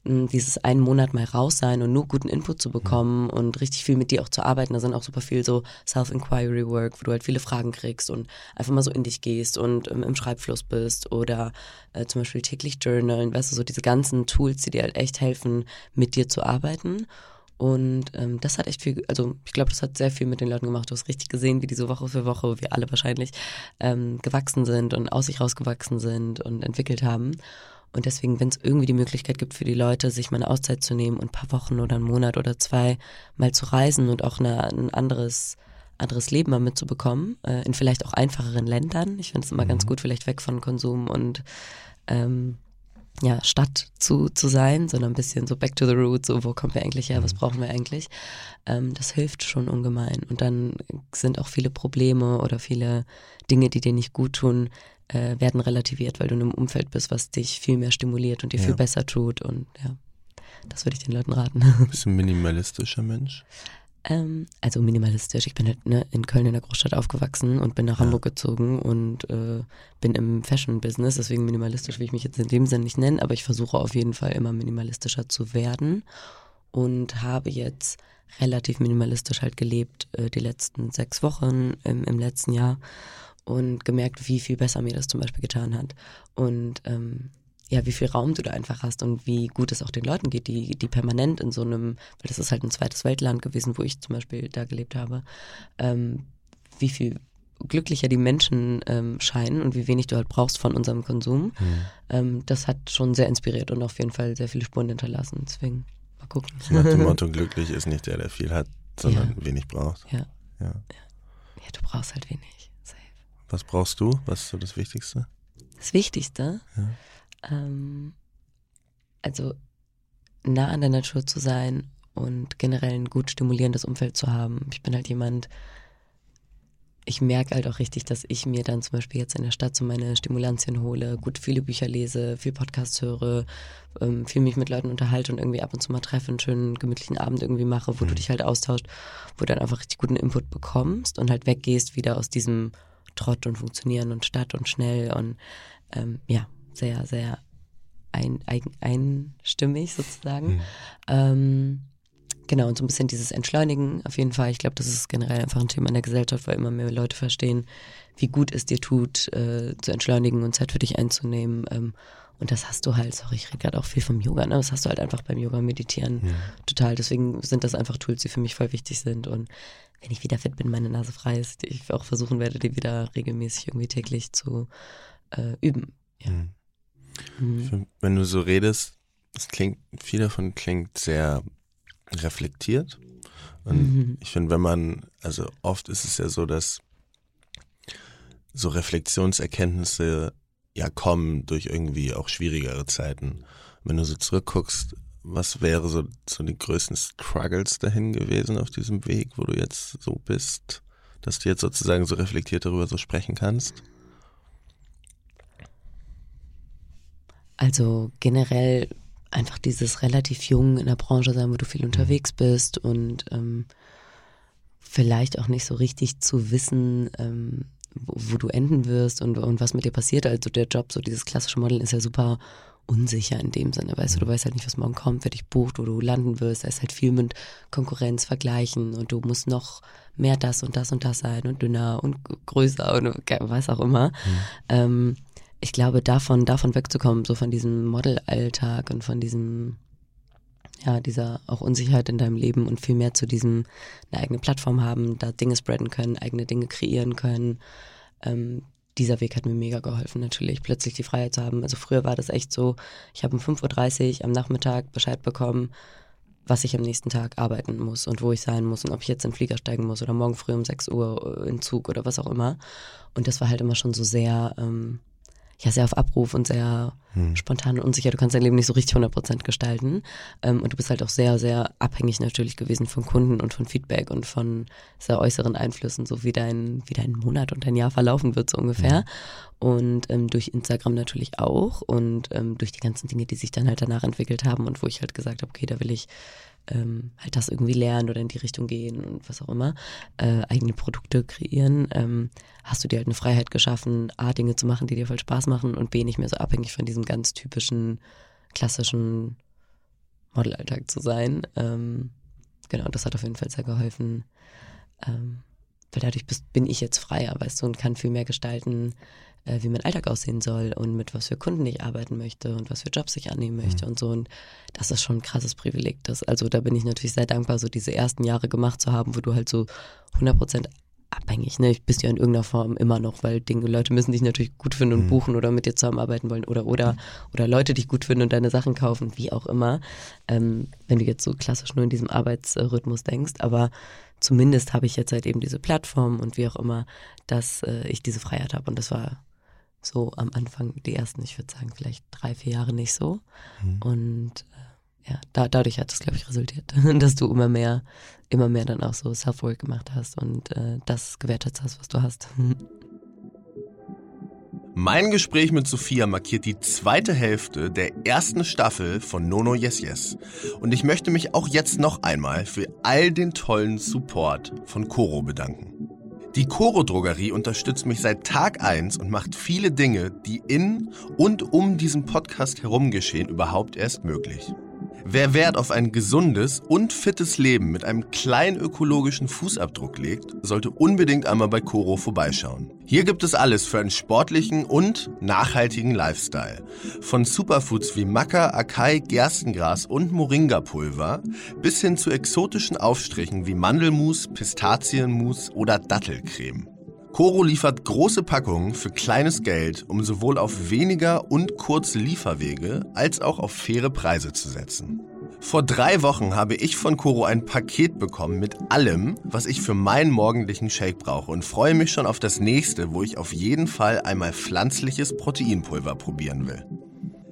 dieses einen Monat mal raus sein und nur guten Input zu bekommen mhm. und richtig viel mit dir auch zu arbeiten. Da sind auch super viel so Self-Inquiry Work, wo du halt viele Fragen kriegst und einfach mal so in dich gehst und ähm, im Schreibfluss bist oder äh, zum Beispiel täglich journalen, weißt du, so diese ganzen Tools, die dir halt echt helfen, mit dir zu arbeiten. Und ähm, das hat echt viel, also ich glaube, das hat sehr viel mit den Leuten gemacht. Du hast richtig gesehen, wie diese Woche für Woche, wir alle wahrscheinlich, ähm, gewachsen sind und aus sich rausgewachsen sind und entwickelt haben. Und deswegen, wenn es irgendwie die Möglichkeit gibt für die Leute, sich mal eine Auszeit zu nehmen und ein paar Wochen oder einen Monat oder zwei mal zu reisen und auch eine, ein anderes anderes Leben mal mitzubekommen, äh, in vielleicht auch einfacheren Ländern. Ich finde es immer mhm. ganz gut, vielleicht weg von Konsum und ähm, ja, Stadt zu, zu sein, sondern ein bisschen so back to the roots, so wo kommen wir eigentlich her, was mhm. brauchen wir eigentlich. Ähm, das hilft schon ungemein. Und dann sind auch viele Probleme oder viele Dinge, die dir nicht gut tun, äh, werden relativiert, weil du in einem Umfeld bist, was dich viel mehr stimuliert und dir ja. viel besser tut. Und ja, das würde ich den Leuten raten. Bist du ein minimalistischer Mensch? Ähm, also minimalistisch. Ich bin halt ne, in Köln in der Großstadt aufgewachsen und bin nach ja. Hamburg gezogen und äh, bin im Fashion-Business. Deswegen minimalistisch will ich mich jetzt in dem Sinn nicht nennen, aber ich versuche auf jeden Fall immer minimalistischer zu werden und habe jetzt relativ minimalistisch halt gelebt äh, die letzten sechs Wochen im, im letzten Jahr und gemerkt, wie viel besser mir das zum Beispiel getan hat. Und ähm, ja, wie viel Raum du da einfach hast und wie gut es auch den Leuten geht, die, die permanent in so einem, weil das ist halt ein zweites Weltland gewesen, wo ich zum Beispiel da gelebt habe, ähm, wie viel glücklicher die Menschen ähm, scheinen und wie wenig du halt brauchst von unserem Konsum. Mhm. Ähm, das hat schon sehr inspiriert und auf jeden Fall sehr viele Spuren hinterlassen. Deswegen mal gucken. Nach <laughs> dem Motto, glücklich ist nicht der, der viel hat, sondern ja. wenig braucht. Ja. ja. Ja, du brauchst halt wenig. Safe. Was brauchst du? Was ist so das Wichtigste? Das Wichtigste? Ja ähm, also nah an der Natur zu sein und generell ein gut stimulierendes Umfeld zu haben. Ich bin halt jemand, ich merke halt auch richtig, dass ich mir dann zum Beispiel jetzt in der Stadt so meine Stimulantien hole, gut viele Bücher lese, viel Podcasts höre, ähm, viel mich mit Leuten unterhalte und irgendwie ab und zu mal treffe, einen schönen gemütlichen Abend irgendwie mache, wo mhm. du dich halt austauscht, wo du dann einfach richtig guten Input bekommst und halt weggehst wieder aus diesem Trott und Funktionieren und Stadt und schnell und ähm, ja, sehr, sehr ein, ein, einstimmig sozusagen. Mhm. Ähm, genau, und so ein bisschen dieses Entschleunigen auf jeden Fall. Ich glaube, das ist generell einfach ein Thema in der Gesellschaft, weil immer mehr Leute verstehen, wie gut es dir tut, äh, zu entschleunigen und Zeit für dich einzunehmen. Ähm, und das hast du halt, sorry, ich rede gerade auch viel vom Yoga, ne? Das hast du halt einfach beim Yoga meditieren ja. total. Deswegen sind das einfach Tools, die für mich voll wichtig sind. Und wenn ich wieder fit bin, meine Nase frei ist, ich auch versuchen werde, die wieder regelmäßig irgendwie täglich zu äh, üben. Ja. Mhm. Mhm. Wenn du so redest, es klingt, viel davon klingt sehr reflektiert. Und mhm. ich finde, wenn man, also oft ist es ja so, dass so Reflexionserkenntnisse ja kommen durch irgendwie auch schwierigere Zeiten. Wenn du so zurückguckst, was wäre so, so die größten Struggles dahin gewesen auf diesem Weg, wo du jetzt so bist, dass du jetzt sozusagen so reflektiert darüber so sprechen kannst? Also generell einfach dieses relativ jung in der Branche sein, wo du viel unterwegs bist und ähm, vielleicht auch nicht so richtig zu wissen, ähm, wo, wo, du enden wirst und, und was mit dir passiert. Also der Job, so dieses klassische Model ist ja super unsicher in dem Sinne, weißt du, du weißt halt nicht, was morgen kommt, wer dich bucht, wo du landen wirst. Da ist halt viel mit Konkurrenz vergleichen und du musst noch mehr das und das und das sein und dünner und größer und was auch immer. Mhm. Ähm, ich glaube, davon, davon wegzukommen, so von diesem Modelalltag und von diesem, ja, dieser auch Unsicherheit in deinem Leben und viel mehr zu diesem, eine eigene Plattform haben, da Dinge spreaden können, eigene Dinge kreieren können. Ähm, dieser Weg hat mir mega geholfen, natürlich, plötzlich die Freiheit zu haben. Also früher war das echt so, ich habe um 5.30 Uhr am Nachmittag Bescheid bekommen, was ich am nächsten Tag arbeiten muss und wo ich sein muss und ob ich jetzt in den Flieger steigen muss oder morgen früh um 6 Uhr in Zug oder was auch immer. Und das war halt immer schon so sehr, ähm, ja sehr auf Abruf und sehr hm. spontan und unsicher. Du kannst dein Leben nicht so richtig 100% gestalten. Ähm, und du bist halt auch sehr, sehr abhängig natürlich gewesen von Kunden und von Feedback und von sehr äußeren Einflüssen, so wie dein, wie dein Monat und dein Jahr verlaufen wird, so ungefähr. Hm. Und ähm, durch Instagram natürlich auch und ähm, durch die ganzen Dinge, die sich dann halt danach entwickelt haben und wo ich halt gesagt habe, okay, da will ich ähm, halt das irgendwie lernen oder in die Richtung gehen und was auch immer, äh, eigene Produkte kreieren, ähm, hast du dir halt eine Freiheit geschaffen, A, Dinge zu machen, die dir voll Spaß machen und B, nicht mehr so abhängig von diesem ganz typischen, klassischen Modelalltag zu sein. Ähm, genau, das hat auf jeden Fall sehr geholfen. Ähm, weil dadurch bist, bin ich jetzt freier, weißt du, und kann viel mehr gestalten, äh, wie mein Alltag aussehen soll und mit was für Kunden ich arbeiten möchte und was für Jobs ich annehmen möchte mhm. und so. Und das ist schon ein krasses Privileg. Das, also da bin ich natürlich sehr dankbar, so diese ersten Jahre gemacht zu haben, wo du halt so 100 Prozent abhängig, ne? Ich bist ja in irgendeiner Form immer noch, weil Dinge, Leute müssen dich natürlich gut finden und mhm. buchen oder mit dir zusammenarbeiten wollen oder oder mhm. oder Leute dich gut finden und deine Sachen kaufen, wie auch immer. Ähm, wenn du jetzt so klassisch nur in diesem Arbeitsrhythmus denkst, aber zumindest habe ich jetzt halt eben diese Plattform und wie auch immer, dass äh, ich diese Freiheit habe und das war so am Anfang die ersten, ich würde sagen vielleicht drei vier Jahre nicht so mhm. und äh, ja, da, dadurch hat es, glaube ich, resultiert, <laughs> dass du immer mehr immer mehr dann auch so Self-Work gemacht hast und äh, das gewertet hast, was du hast. <laughs> Mein Gespräch mit Sophia markiert die zweite Hälfte der ersten Staffel von Nono Yes Yes. Und ich möchte mich auch jetzt noch einmal für all den tollen Support von Coro bedanken. Die Coro Drogerie unterstützt mich seit Tag 1 und macht viele Dinge, die in und um diesen Podcast herum geschehen, überhaupt erst möglich. Wer Wert auf ein gesundes und fittes Leben mit einem kleinen ökologischen Fußabdruck legt, sollte unbedingt einmal bei Coro vorbeischauen. Hier gibt es alles für einen sportlichen und nachhaltigen Lifestyle. Von Superfoods wie Maca, Acai, Gerstengras und Moringa-Pulver bis hin zu exotischen Aufstrichen wie Mandelmus, Pistazienmus oder Dattelcreme. Coro liefert große Packungen für kleines Geld, um sowohl auf weniger und kurze Lieferwege als auch auf faire Preise zu setzen. Vor drei Wochen habe ich von Coro ein Paket bekommen mit allem, was ich für meinen morgendlichen Shake brauche und freue mich schon auf das nächste, wo ich auf jeden Fall einmal pflanzliches Proteinpulver probieren will.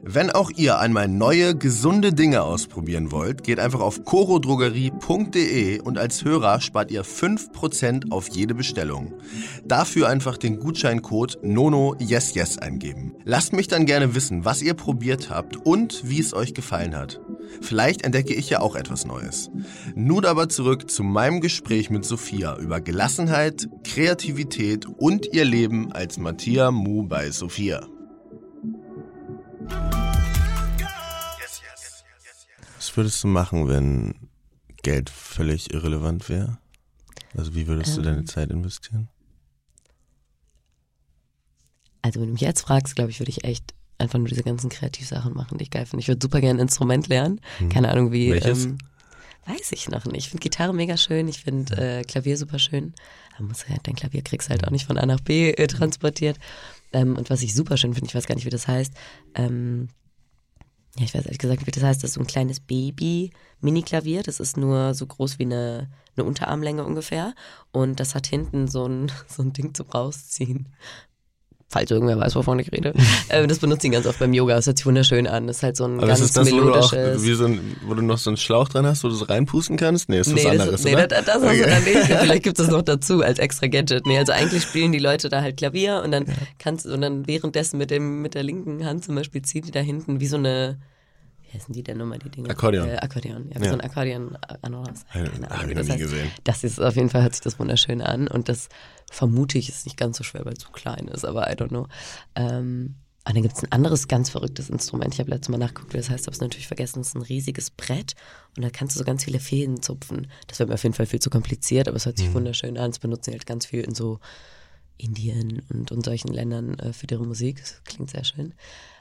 Wenn auch ihr einmal neue, gesunde Dinge ausprobieren wollt, geht einfach auf corodrogerie.de und als Hörer spart ihr 5% auf jede Bestellung. Dafür einfach den Gutscheincode NONOYESYES eingeben. Lasst mich dann gerne wissen, was ihr probiert habt und wie es euch gefallen hat. Vielleicht entdecke ich ja auch etwas Neues. Nun aber zurück zu meinem Gespräch mit Sophia über Gelassenheit, Kreativität und ihr Leben als Mattia Mu bei Sophia. Würdest du machen, wenn Geld völlig irrelevant wäre? Also wie würdest ähm, du deine ähm. Zeit investieren? Also wenn du mich jetzt fragst, glaube ich, würde ich echt einfach nur diese ganzen Kreativsachen machen, die ich geil finde. Ich würde super gerne ein Instrument lernen. Hm. Keine Ahnung wie. Ähm, weiß ich noch nicht. Ich finde Gitarre mega schön. Ich finde äh, Klavier super schön. Man muss halt, dein Klavier kriegst halt auch nicht von A nach B äh, transportiert. Ähm, und was ich super schön finde, ich weiß gar nicht, wie das heißt, ähm, ja, ich weiß ehrlich gesagt nicht, wie das heißt, das ist so ein kleines Baby-Mini-Klavier. Das ist nur so groß wie eine, eine Unterarmlänge ungefähr. Und das hat hinten so ein, <laughs> so ein Ding zum Rausziehen falls irgendwer weiß, wovon ich rede. <laughs> äh, das benutzen die ganz oft beim Yoga. Das hört sich wunderschön an. Das ist halt so ein Aber ganz ist das, melodisches... Wo du, auch, wie so ein, wo du noch so einen Schlauch dran hast, wo du so reinpusten kannst? Nee, ist nee, was anderes, das, nee, oder? das, das hast okay. du dann nicht. <laughs> Vielleicht gibt es das noch dazu als extra Gadget. Nee, also eigentlich spielen die Leute da halt Klavier und dann kannst und dann währenddessen mit dem mit der linken Hand zum Beispiel ziehen die da hinten wie so eine wie heißen die denn nochmal, die Dinge? Akkordeon. Äh, Akkordeon, ja, ja. so ein Akkordeon Anoras. Keine Ahnung, das, heißt, gesehen. das ist auf jeden Fall, hört sich das wunderschön an und das vermute ich ist nicht ganz so schwer, weil es zu klein ist, aber I don't know. Ähm, und dann gibt es ein anderes ganz verrücktes Instrument. Ich habe letztes Mal nachgeguckt, wie das heißt, habe es natürlich vergessen. Das ist ein riesiges Brett und da kannst du so ganz viele Fäden zupfen. Das wird mir auf jeden Fall viel zu kompliziert, aber es hört sich mhm. wunderschön an. Es benutzen halt ganz viel in so Indien und, und solchen Ländern äh, für deren Musik. Das klingt sehr schön.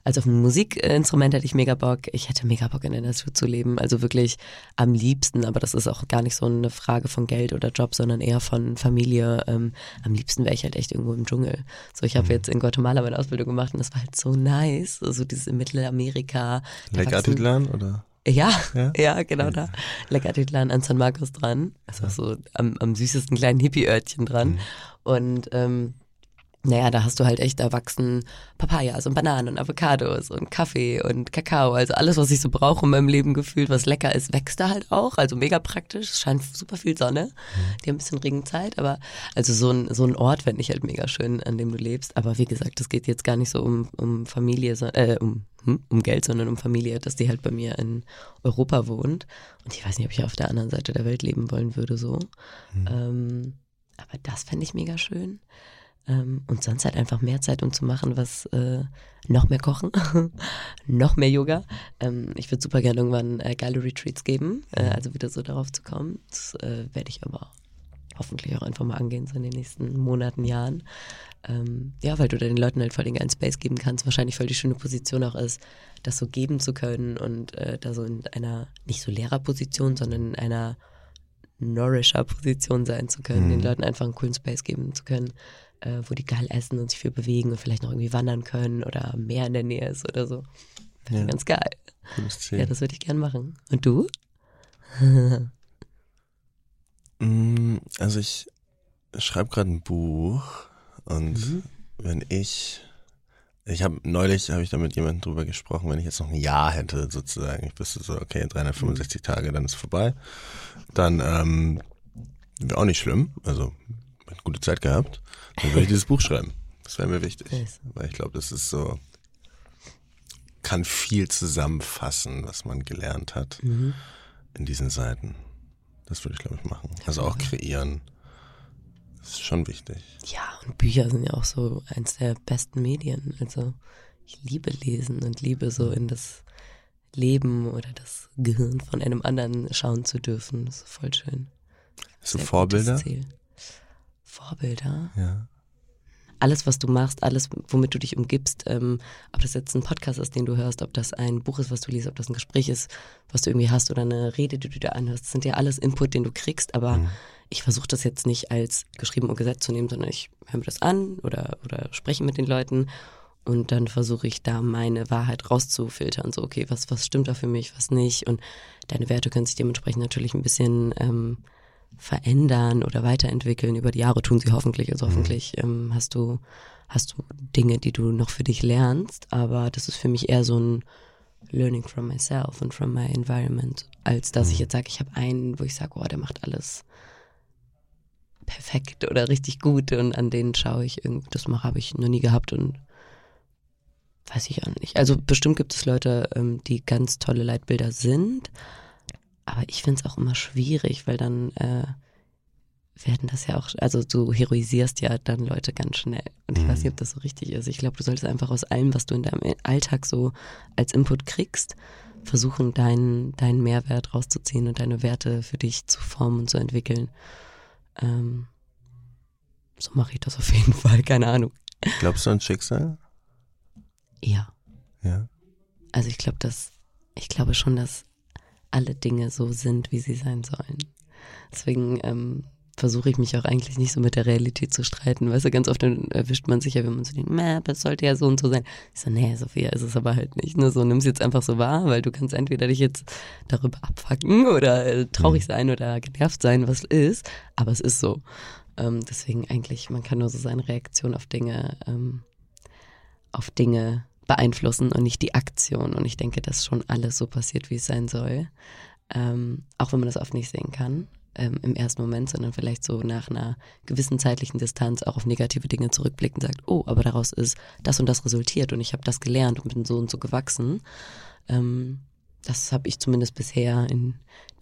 Also auf ein Musikinstrument hätte ich mega Bock. Ich hätte mega Bock in der Natur zu leben. Also wirklich am liebsten, aber das ist auch gar nicht so eine Frage von Geld oder Job, sondern eher von Familie. Ähm, am liebsten wäre ich halt echt irgendwo im Dschungel. So, ich habe mhm. jetzt in Guatemala meine Ausbildung gemacht und das war halt so nice. So also dieses in Mittelamerika. Lake Atitlan oder? Ja, ja, <laughs> ja, genau da. Lake Atitlan an San Marcos dran. Also so am, am süßesten kleinen Hippie-Örtchen dran. Mhm. Und ähm, naja, da hast du halt echt erwachsen Papayas und Bananen und Avocados und Kaffee und Kakao. Also alles, was ich so brauche in meinem Leben gefühlt, was lecker ist, wächst da halt auch. Also mega praktisch. Es scheint super viel Sonne. Mhm. Die haben ein bisschen Regenzeit, aber also so ein, so ein Ort fände ich halt mega schön, an dem du lebst. Aber wie gesagt, es geht jetzt gar nicht so um, um Familie, äh, um, hm, um Geld, sondern um Familie, dass die halt bei mir in Europa wohnt. Und ich weiß nicht, ob ich auf der anderen Seite der Welt leben wollen würde so. Mhm. Ähm, aber das fände ich mega schön. Ähm, und sonst halt einfach mehr Zeit, um zu machen, was äh, noch mehr kochen, <laughs> noch mehr Yoga. Ähm, ich würde super gerne irgendwann äh, geile Retreats geben, äh, also wieder so darauf zu kommen. Das äh, werde ich aber hoffentlich auch einfach mal angehen, so in den nächsten Monaten, Jahren. Ähm, ja, weil du den Leuten halt voll den geilen Space geben kannst, wahrscheinlich voll die schöne Position auch ist, das so geben zu können und äh, da so in einer, nicht so Lehrerposition, sondern in einer Nourisher-Position sein zu können, mhm. den Leuten einfach einen coolen Space geben zu können, äh, wo die geil essen und sich viel bewegen und vielleicht noch irgendwie wandern können oder mehr in der Nähe ist oder so. Das ja. ganz geil. Ja, das würde ich gern machen. Und du? <laughs> Mm, also ich schreibe gerade ein Buch und mhm. wenn ich ich habe neulich habe ich da mit jemandem drüber gesprochen, wenn ich jetzt noch ein Jahr hätte sozusagen, ich wüsste so, okay, 365 Tage, dann ist vorbei, dann ähm, wäre auch nicht schlimm, also eine gute Zeit gehabt, dann würde ich dieses Buch schreiben. Das wäre mir wichtig, weil ich glaube, das ist so kann viel zusammenfassen, was man gelernt hat mhm. in diesen Seiten. Das würde ich glaube ich machen. Also auch kreieren. Das ist schon wichtig. Ja, und Bücher sind ja auch so eins der besten Medien. Also ich liebe Lesen und liebe so in das Leben oder das Gehirn von einem anderen schauen zu dürfen. Das ist voll schön. Hast du Vorbilder? Vorbilder? Ja. Alles, was du machst, alles, womit du dich umgibst, ähm, ob das jetzt ein Podcast ist, den du hörst, ob das ein Buch ist, was du liest, ob das ein Gespräch ist, was du irgendwie hast oder eine Rede, die du dir anhörst, das sind ja alles Input, den du kriegst, aber mhm ich versuche das jetzt nicht als geschrieben und gesetzt zu nehmen, sondern ich höre mir das an oder, oder spreche mit den Leuten und dann versuche ich da meine Wahrheit rauszufiltern. So, okay, was, was stimmt da für mich, was nicht. Und deine Werte können sich dementsprechend natürlich ein bisschen ähm, verändern oder weiterentwickeln. Über die Jahre tun sie hoffentlich. Also hoffentlich ähm, hast du, hast du Dinge, die du noch für dich lernst. Aber das ist für mich eher so ein Learning from myself and from my environment, als dass ich mhm. jetzt sage, ich habe einen, wo ich sage, oh, der macht alles perfekt oder richtig gut und an denen schaue ich irgendwie, das habe ich noch nie gehabt und weiß ich auch nicht. Also bestimmt gibt es Leute, ähm, die ganz tolle Leitbilder sind, aber ich finde es auch immer schwierig, weil dann äh, werden das ja auch, also du heroisierst ja dann Leute ganz schnell. Und ich mhm. weiß nicht, ob das so richtig ist. Ich glaube, du solltest einfach aus allem, was du in deinem Alltag so als Input kriegst, versuchen, deinen, deinen Mehrwert rauszuziehen und deine Werte für dich zu formen und zu entwickeln. Ähm, so mache ich das auf jeden <laughs> Fall, keine Ahnung. Glaubst du an Schicksal? Ja. Ja. Also ich glaube, dass ich glaube schon, dass alle Dinge so sind, wie sie sein sollen. Deswegen ähm, versuche ich mich auch eigentlich nicht so mit der Realität zu streiten. Weißt du, ganz oft erwischt man sich ja, wenn man so denkt, es sollte ja so und so sein. Ich so, nee, Sophia, ist es aber halt nicht. Ne? So, nimm es jetzt einfach so wahr, weil du kannst entweder dich jetzt darüber abfacken oder äh, traurig mhm. sein oder genervt sein, was ist. Aber es ist so. Ähm, deswegen eigentlich, man kann nur so seine Reaktion auf Dinge, ähm, auf Dinge beeinflussen und nicht die Aktion. Und ich denke, dass schon alles so passiert, wie es sein soll. Ähm, auch wenn man das oft nicht sehen kann ähm, im ersten Moment, sondern vielleicht so nach einer gewissen zeitlichen Distanz auch auf negative Dinge zurückblickt und sagt, oh, aber daraus ist das und das resultiert und ich habe das gelernt und bin so und so gewachsen. Ähm, das habe ich zumindest bisher in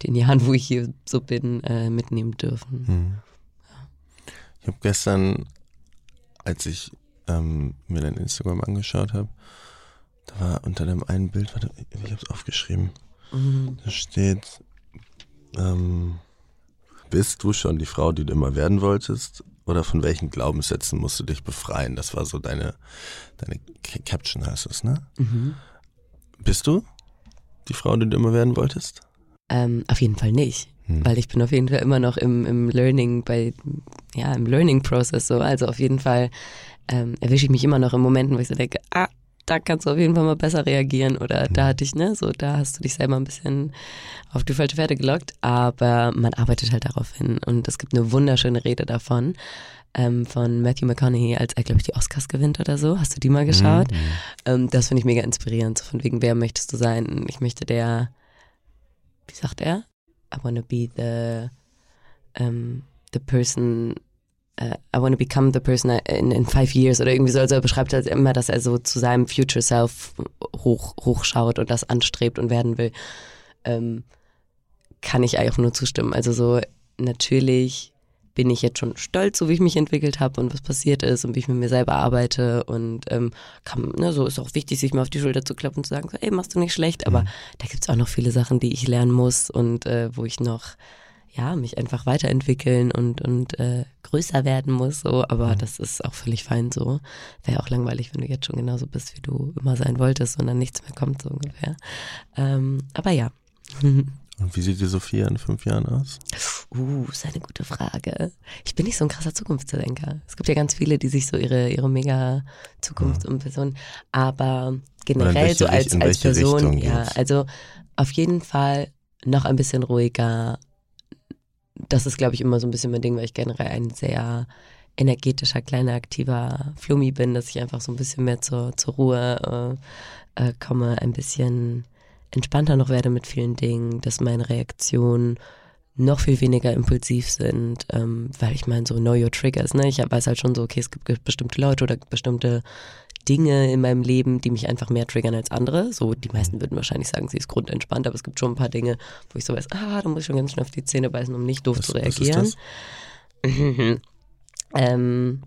den Jahren, wo ich hier so bin, äh, mitnehmen dürfen. Hm. Ich habe gestern, als ich ähm, mir dein Instagram angeschaut habe, da war unter dem einen Bild, warte, ich habe es aufgeschrieben, mhm. da steht, ähm, bist du schon die Frau, die du immer werden wolltest? Oder von welchen Glaubenssätzen musst du dich befreien? Das war so deine, deine Caption heißt es, ne? Mhm. Bist du die Frau, die du immer werden wolltest? Ähm, auf jeden Fall nicht. Hm. Weil ich bin auf jeden Fall immer noch im, im Learning, bei, ja, im Learning-Process so. Also auf jeden Fall ähm, erwische ich mich immer noch in Momenten, wo ich so denke, ah, da kannst du auf jeden Fall mal besser reagieren oder mhm. da hatte ich, ne, so da hast du dich selber ein bisschen auf die falsche Pferde gelockt, aber man arbeitet halt darauf hin und es gibt eine wunderschöne Rede davon ähm, von Matthew McConaughey, als er, glaube ich, die Oscars gewinnt oder so. Hast du die mal geschaut? Mhm. Ähm, das finde ich mega inspirierend, so von wegen, wer möchtest du sein? Ich möchte der, wie sagt er? I wanna be the, um, the person uh, I want to become the person in, in five years oder irgendwie so. Also er beschreibt halt immer, dass er so zu seinem Future Self hoch, hochschaut und das anstrebt und werden will. Ähm, kann ich eigentlich nur zustimmen. Also so natürlich bin ich jetzt schon stolz, so wie ich mich entwickelt habe und was passiert ist und wie ich mit mir selber arbeite und ähm, kann, ne, so ist auch wichtig, sich mal auf die Schulter zu klappen und zu sagen, so, ey, machst du nicht schlecht, aber mhm. da gibt's auch noch viele Sachen, die ich lernen muss und äh, wo ich noch ja, mich einfach weiterentwickeln und, und äh, größer werden muss, so, aber mhm. das ist auch völlig fein so. Wäre auch langweilig, wenn du jetzt schon genauso bist, wie du immer sein wolltest und dann nichts mehr kommt, so ungefähr. Ähm, aber ja. <laughs> Und wie sieht die Sophia in fünf Jahren aus? Uh, ist eine gute Frage. Ich bin nicht so ein krasser Zukunftsdenker. Es gibt ja ganz viele, die sich so ihre, ihre mega Zukunft ja. und Person, aber generell so als, als Person, ja, also auf jeden Fall noch ein bisschen ruhiger. Das ist, glaube ich, immer so ein bisschen mein Ding, weil ich generell ein sehr energetischer, kleiner, aktiver Flummi bin, dass ich einfach so ein bisschen mehr zur, zur Ruhe äh, äh, komme, ein bisschen entspannter noch werde mit vielen Dingen, dass meine Reaktionen noch viel weniger impulsiv sind, ähm, weil ich meine, so know your triggers, ne? Ich weiß halt schon so, okay, es gibt bestimmte Leute oder bestimmte Dinge in meinem Leben, die mich einfach mehr triggern als andere. So, die meisten würden wahrscheinlich sagen, sie ist grundentspannt, aber es gibt schon ein paar Dinge, wo ich so weiß, ah, da muss ich schon ganz schnell auf die Zähne beißen, um nicht doof was, zu reagieren. <laughs> ähm,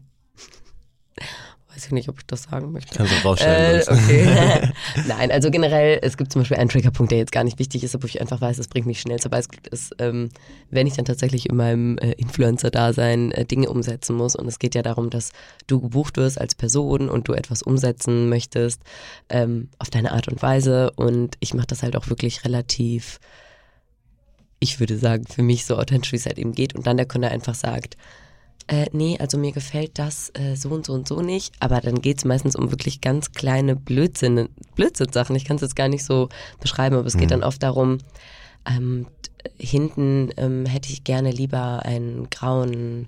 weiß ich nicht, ob ich das sagen möchte. Kannst du rausstellen. Äh, okay. <laughs> <laughs> Nein, also generell, es gibt zum Beispiel einen Triggerpunkt, der jetzt gar nicht wichtig ist, aber ich einfach weiß, es bringt mich schnell zur Beispiel ist, ähm, wenn ich dann tatsächlich in meinem äh, Influencer-Dasein äh, Dinge umsetzen muss und es geht ja darum, dass du gebucht wirst als Person und du etwas umsetzen möchtest ähm, auf deine Art und Weise und ich mache das halt auch wirklich relativ ich würde sagen, für mich so authentisch, wie es halt eben geht. Und dann der Kunde einfach sagt, äh, nee, also mir gefällt das äh, so und so und so nicht. Aber dann geht es meistens um wirklich ganz kleine Blödsinn, Blödsinn-Sachen. Ich kann es jetzt gar nicht so beschreiben, aber es geht mhm. dann oft darum, ähm, hinten ähm, hätte ich gerne lieber einen grauen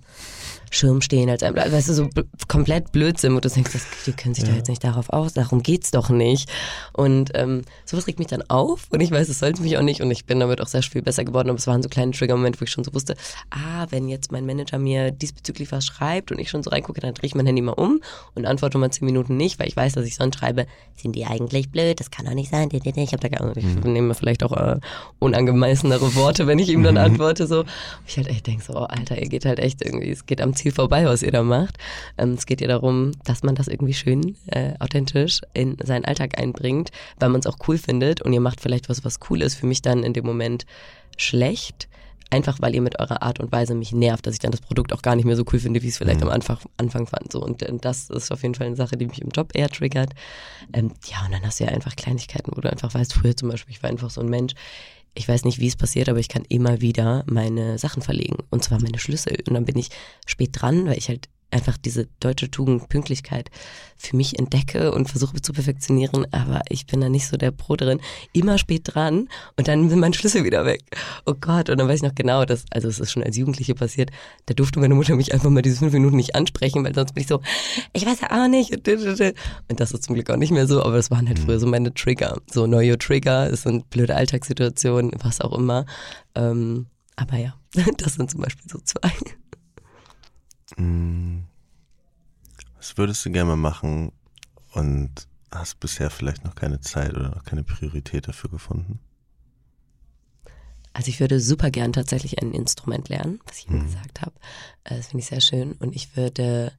Schirm stehen als ein, weißt du, so komplett Blödsinn, und du denkst, das, die können sich ja. doch jetzt nicht darauf aus, darum geht's doch nicht. Und ähm, sowas regt mich dann auf und ich weiß, es sollte mich auch nicht und ich bin damit auch sehr viel besser geworden, aber es waren so kleine Trigger-Momente, wo ich schon so wusste, ah, wenn jetzt mein Manager mir diesbezüglich was schreibt und ich schon so reingucke, dann drehe ich mein Handy mal um und antworte mal zehn Minuten nicht, weil ich weiß, dass ich sonst schreibe, sind die eigentlich blöd, das kann doch nicht sein, ich habe da gar nicht, ich mhm. nehme vielleicht auch äh, unangemessenere Worte, wenn ich ihm dann mhm. antworte, so. Und ich halt echt denke so, oh, Alter, ihr geht halt echt irgendwie, es geht am Ziel vorbei, was ihr da macht. Ähm, es geht ja darum, dass man das irgendwie schön äh, authentisch in seinen Alltag einbringt, weil man es auch cool findet und ihr macht vielleicht was, was cool ist, für mich dann in dem Moment schlecht. Einfach weil ihr mit eurer Art und Weise mich nervt, dass ich dann das Produkt auch gar nicht mehr so cool finde, wie es vielleicht mhm. am Anfang, Anfang fand. So. Und, und, äh, das ist auf jeden Fall eine Sache, die mich im Job eher triggert. Ähm, ja, und dann hast du ja einfach Kleinigkeiten, wo du einfach weißt, früher zum Beispiel, ich war einfach so ein Mensch, ich weiß nicht, wie es passiert, aber ich kann immer wieder meine Sachen verlegen. Und zwar meine Schlüssel. Und dann bin ich spät dran, weil ich halt einfach diese deutsche Tugend Pünktlichkeit für mich entdecke und versuche zu perfektionieren, aber ich bin da nicht so der Pro drin. Immer spät dran und dann sind meine Schlüssel wieder weg. Oh Gott, und dann weiß ich noch genau, dass, also es ist schon als Jugendliche passiert, da durfte meine Mutter mich einfach mal diese fünf Minuten nicht ansprechen, weil sonst bin ich so, ich weiß ja auch nicht. Und das ist zum Glück auch nicht mehr so, aber das waren halt mhm. früher so meine Trigger. So neue Trigger, es sind blöde Alltagssituationen, was auch immer. Ähm, aber ja, <laughs> das sind zum Beispiel so zwei. Hm. Was würdest du gerne mal machen und hast bisher vielleicht noch keine Zeit oder noch keine Priorität dafür gefunden? Also ich würde super gern tatsächlich ein Instrument lernen, was ich Ihnen hm. gesagt habe. Äh, das finde ich sehr schön. Und ich würde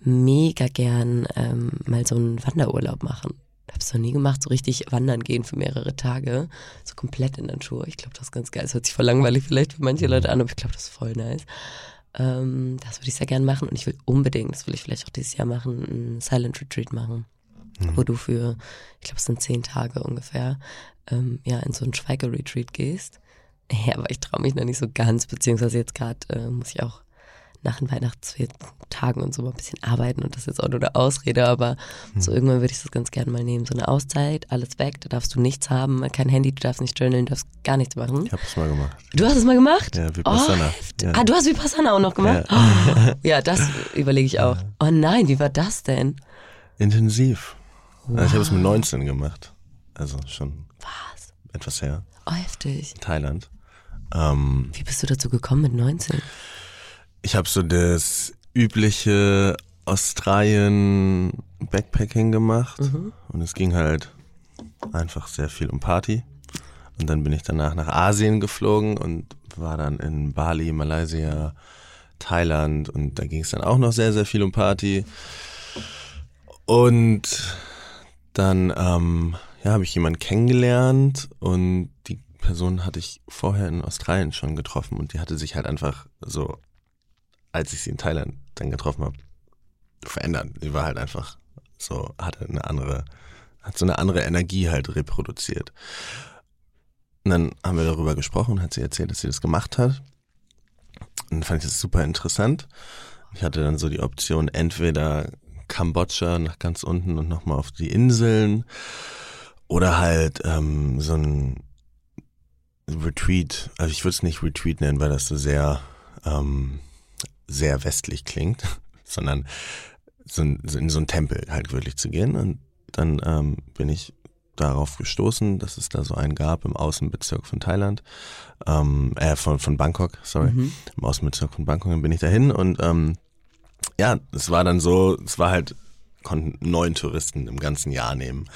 mega gern ähm, mal so einen Wanderurlaub machen. Ich habe es noch nie gemacht, so richtig wandern gehen für mehrere Tage, so komplett in der Natur. Ich glaube, das ist ganz geil. Das hört sich voll langweilig vielleicht für manche Leute an, aber ich glaube, das ist voll nice. Ähm, das würde ich sehr gerne machen und ich will unbedingt, das will ich vielleicht auch dieses Jahr machen, ein Silent Retreat machen. Mhm. Wo du für, ich glaube, es sind zehn Tage ungefähr, ähm, ja, in so ein Schweigeretreat gehst. <laughs> Ja, aber ich traue mich noch nicht so ganz, beziehungsweise jetzt gerade äh, muss ich auch nach den Weihnachtstagen und so mal ein bisschen arbeiten und das ist jetzt auch nur eine Ausrede, aber mhm. so irgendwann würde ich das ganz gerne mal nehmen. So eine Auszeit, alles weg, da darfst du nichts haben, kein Handy, du darfst nicht journalen, du darfst gar nichts machen. Ich habe es mal gemacht. Du hast es mal gemacht? Ja, Vipassana. Oh, ja. Ah, du hast Vipassana auch noch gemacht? Ja, oh, ja das überlege ich auch. Oh nein, wie war das denn? Intensiv. Wow. Also ich habe es mit 19 gemacht. Also schon Was? etwas her. Oh, heftig. Thailand. Ähm, wie bist du dazu gekommen mit 19? Ich habe so das übliche Australien Backpacking gemacht mhm. und es ging halt einfach sehr viel um Party. Und dann bin ich danach nach Asien geflogen und war dann in Bali, Malaysia, Thailand und da ging es dann auch noch sehr, sehr viel um Party. Und dann ähm, ja, habe ich jemanden kennengelernt und die Person hatte ich vorher in Australien schon getroffen und die hatte sich halt einfach so, als ich sie in Thailand dann getroffen habe, verändert. Die war halt einfach so, hatte eine andere, hat so eine andere Energie halt reproduziert. Und dann haben wir darüber gesprochen hat sie erzählt, dass sie das gemacht hat. Und dann fand ich das super interessant. Ich hatte dann so die Option, entweder Kambodscha nach ganz unten und nochmal auf die Inseln oder halt ähm, so ein Retreat, also ich würde es nicht Retreat nennen, weil das so sehr, ähm, sehr westlich klingt, <laughs> sondern so, in so einen Tempel halt wirklich zu gehen. Und dann ähm, bin ich darauf gestoßen, dass es da so einen gab im Außenbezirk von Thailand, ähm, äh, von, von Bangkok, sorry, mhm. im Außenbezirk von Bangkok, dann bin ich dahin und ähm, ja, es war dann so, es war halt konnten neun Touristen im ganzen Jahr nehmen.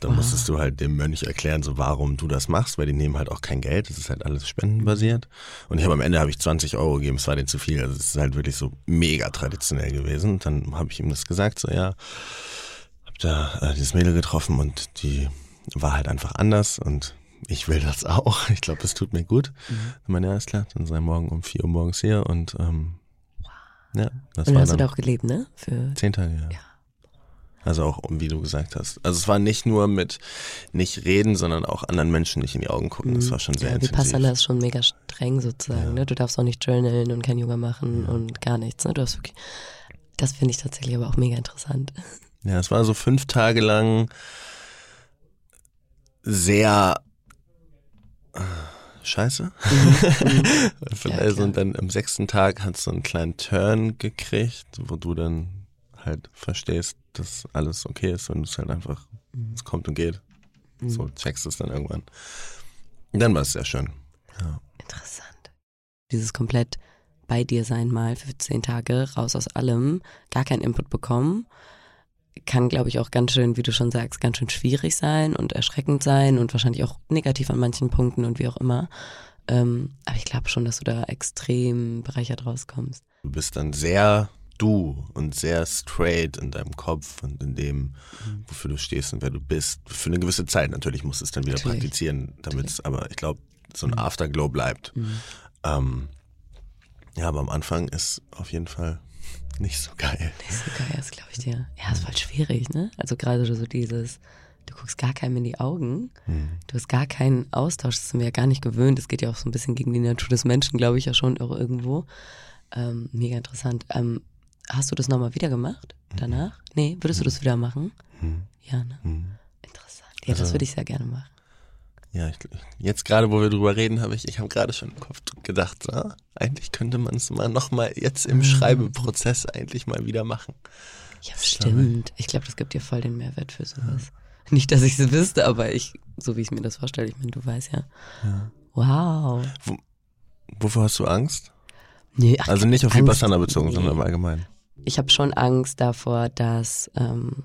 Da wow. musstest du halt dem Mönch erklären, so warum du das machst, weil die nehmen halt auch kein Geld. Das ist halt alles spendenbasiert. Und ich habe am Ende habe ich 20 Euro gegeben, es war denen zu viel. Also es ist halt wirklich so mega traditionell gewesen. Und dann habe ich ihm das gesagt, so ja, hab da äh, dieses Mädel getroffen und die war halt einfach anders und ich will das auch. <laughs> Ich glaube, das tut mir gut. Mhm. Meine, ja, ist klar, dann sei morgen um vier Uhr morgens hier und ähm, ja, das und war hast dann du da auch gelebt, ne? Für zehn Tage, ja. ja. Also auch, wie du gesagt hast. Also es war nicht nur mit nicht reden, sondern auch anderen Menschen nicht in die Augen gucken. Das mhm. war schon sehr ja, intensiv. Die Passana ist schon mega streng sozusagen. Ja. Ne? Du darfst auch nicht journalen und kein Yoga machen ja. und gar nichts. Ne? Du hast wirklich, das finde ich tatsächlich aber auch mega interessant. <laughs> Ja, es war so fünf Tage lang sehr äh, scheiße. Mhm. <laughs> also, und dann am sechsten Tag hat es so einen kleinen Turn gekriegt, wo du dann halt verstehst, dass alles okay ist und es halt einfach, mhm. es kommt und geht. Mhm. So checkst es dann irgendwann. Und dann war es sehr schön. Ja. Interessant. Dieses komplett bei dir sein mal für zehn Tage, raus aus allem, gar keinen Input bekommen, kann, glaube ich, auch ganz schön, wie du schon sagst, ganz schön schwierig sein und erschreckend sein und wahrscheinlich auch negativ an manchen Punkten und wie auch immer. Ähm, aber ich glaube schon, dass du da extrem bereichert rauskommst. Du bist dann sehr du und sehr straight in deinem Kopf und in dem, mhm. wofür du stehst und wer du bist. Für eine gewisse Zeit natürlich musst du es dann wieder natürlich. praktizieren, damit es, aber ich glaube, so ein mhm. Afterglow bleibt. Mhm. Ähm, ja, aber am Anfang ist auf jeden Fall nicht so geil. <laughs> Nicht so geil, das glaube ich dir. Ja, ist voll schwierig, ne? Also gerade so dieses, du guckst gar keinem in die Augen, mhm. du hast gar keinen Austausch, das sind wir ja gar nicht gewöhnt. Das geht ja auch so ein bisschen gegen die Natur des Menschen, glaube ich ja schon auch irgendwo. Ähm, mega interessant. Ähm, Hast du das nochmal wieder gemacht danach? Mhm. Nee, würdest du das wieder machen? Mhm. Ja, ne? Mhm. Interessant. Ja, also, das würde ich sehr gerne machen. Ja, ich, jetzt gerade, wo wir drüber reden, habe ich, ich habe gerade schon im Kopf gedacht, na, eigentlich könnte man es mal nochmal jetzt im mhm. Schreibeprozess eigentlich mal wieder machen. Ja, stimmt. Ich glaube, das gibt dir voll den Mehrwert für sowas. Ja. Nicht, dass ich es wüsste, aber ich, so wie ich mir das vorstelle, ich meine, du weißt ja. ja. Wow. Wo, wovor hast du Angst? Nee, ach, also nicht auf Vipassana bezogen, nee. sondern im Allgemeinen ich habe schon Angst davor, dass ähm,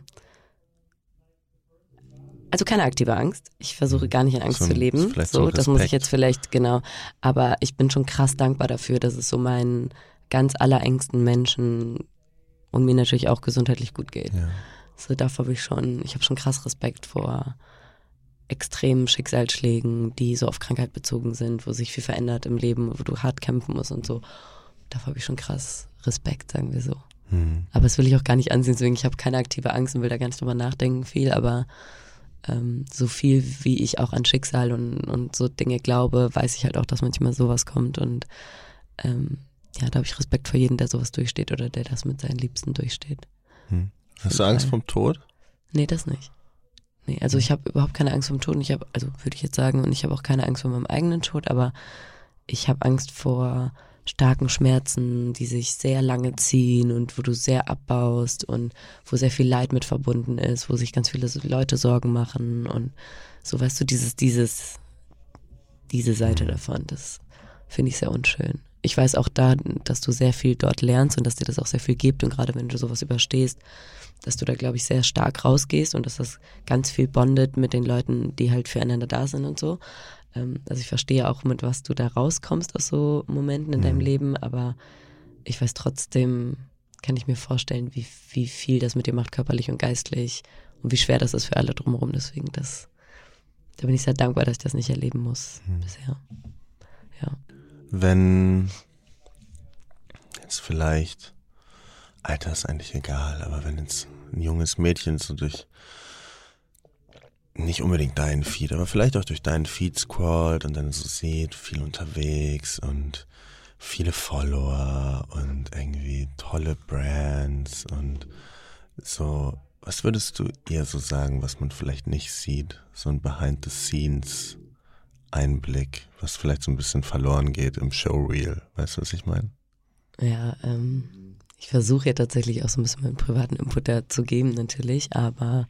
also keine aktive Angst. Ich versuche gar nicht in Angst so, zu leben. So, das muss ich jetzt vielleicht genau. Aber ich bin schon krass dankbar dafür, dass es so meinen ganz allerengsten Menschen und mir natürlich auch gesundheitlich gut geht. Ja. So davor habe ich schon, ich habe schon krass Respekt vor extremen Schicksalsschlägen, die so auf Krankheit bezogen sind, wo sich viel verändert im Leben, wo du hart kämpfen musst und so. Davor habe ich schon krass Respekt, sagen wir so. Mhm. Aber das will ich auch gar nicht ansehen, deswegen ich habe keine aktive Angst und will da gar nicht drüber nachdenken viel, aber ähm, so viel wie ich auch an Schicksal und, und so Dinge glaube, weiß ich halt auch, dass manchmal sowas kommt und ähm, ja, da habe ich Respekt vor jedem, der sowas durchsteht oder der das mit seinen Liebsten durchsteht. Hm. Hast du Angst vom Tod? Nee, das nicht. Nee, also ich habe überhaupt keine Angst vom Tod und ich habe, also würde ich jetzt sagen, und ich habe auch keine Angst vor meinem eigenen Tod, aber ich habe Angst vor starken Schmerzen, die sich sehr lange ziehen und wo du sehr abbaust und wo sehr viel Leid mit verbunden ist, wo sich ganz viele Leute Sorgen machen und so weißt du, dieses, dieses, diese Seite mhm. davon, das finde ich sehr unschön. Ich weiß auch da, dass du sehr viel dort lernst und dass dir das auch sehr viel gibt und gerade wenn du sowas überstehst, dass du da, glaube ich, sehr stark rausgehst und dass das ganz viel bondet mit den Leuten, die halt füreinander da sind und so also ich verstehe auch, mit was du da rauskommst aus so Momenten in mhm. deinem Leben, aber ich weiß trotzdem, kann ich mir vorstellen, wie, wie viel das mit dir macht, körperlich und geistlich und wie schwer das ist für alle drumherum. Deswegen, das, da bin ich sehr dankbar, dass ich das nicht erleben muss hm. bisher. Ja. Wenn jetzt vielleicht, Alter ist eigentlich egal, aber wenn jetzt ein junges Mädchen so durch nicht unbedingt deinen Feed, aber vielleicht auch durch deinen Feed scrollt und dann so sieht, viel unterwegs und viele Follower und irgendwie tolle Brands und so. Was würdest du ihr so sagen, was man vielleicht nicht sieht? So ein Behind-the-Scenes-Einblick, was vielleicht so ein bisschen verloren geht im Showreel. Weißt du, was ich meine? Ja, ähm, ich versuche ja tatsächlich auch so ein bisschen meinen privaten Input da zu geben, natürlich, aber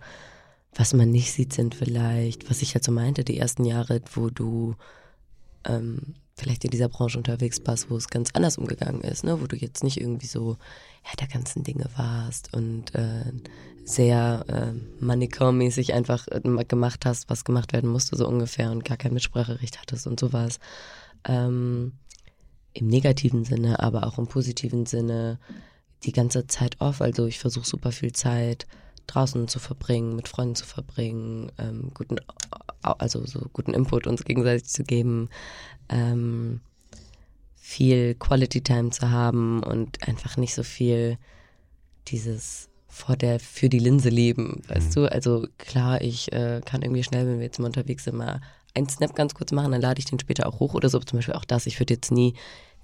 was man nicht sieht, sind vielleicht, was ich halt so meinte, die ersten Jahre, wo du ähm, vielleicht in dieser Branche unterwegs warst, wo es ganz anders umgegangen ist, ne? wo du jetzt nicht irgendwie so ja, der ganzen Dinge warst und äh, sehr äh, Manikor-mäßig einfach gemacht hast, was gemacht werden musste, so ungefähr und gar kein Mitspracherecht hattest und sowas. Ähm, Im negativen Sinne, aber auch im positiven Sinne die ganze Zeit off. Also ich versuche super viel Zeit draußen zu verbringen, mit Freunden zu verbringen, ähm, guten, also so guten Input uns gegenseitig zu geben, ähm, viel Quality Time zu haben und einfach nicht so viel dieses vor der für die Linse leben, weißt mhm. du? Also klar, ich äh, kann irgendwie schnell, wenn wir jetzt mal unterwegs sind, mal einen Snap ganz kurz machen, dann lade ich den später auch hoch oder so. Zum Beispiel auch das. Ich würde jetzt nie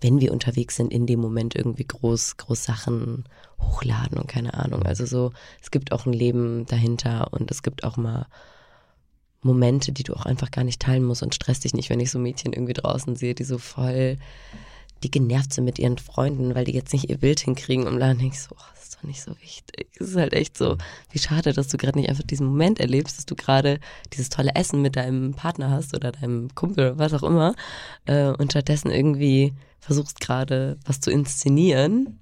wenn wir unterwegs sind, in dem Moment irgendwie groß, groß Sachen hochladen und keine Ahnung. Also so, es gibt auch ein Leben dahinter und es gibt auch mal Momente, die du auch einfach gar nicht teilen musst und stress dich nicht, wenn ich so Mädchen irgendwie draußen sehe, die so voll, die genervt sind mit ihren Freunden, weil die jetzt nicht ihr Bild hinkriegen und dann denke ich so, oh, nicht so wichtig. Es ist halt echt so, wie schade, dass du gerade nicht einfach diesen Moment erlebst, dass du gerade dieses tolle Essen mit deinem Partner hast oder deinem Kumpel oder was auch immer äh, und stattdessen irgendwie versuchst gerade was zu inszenieren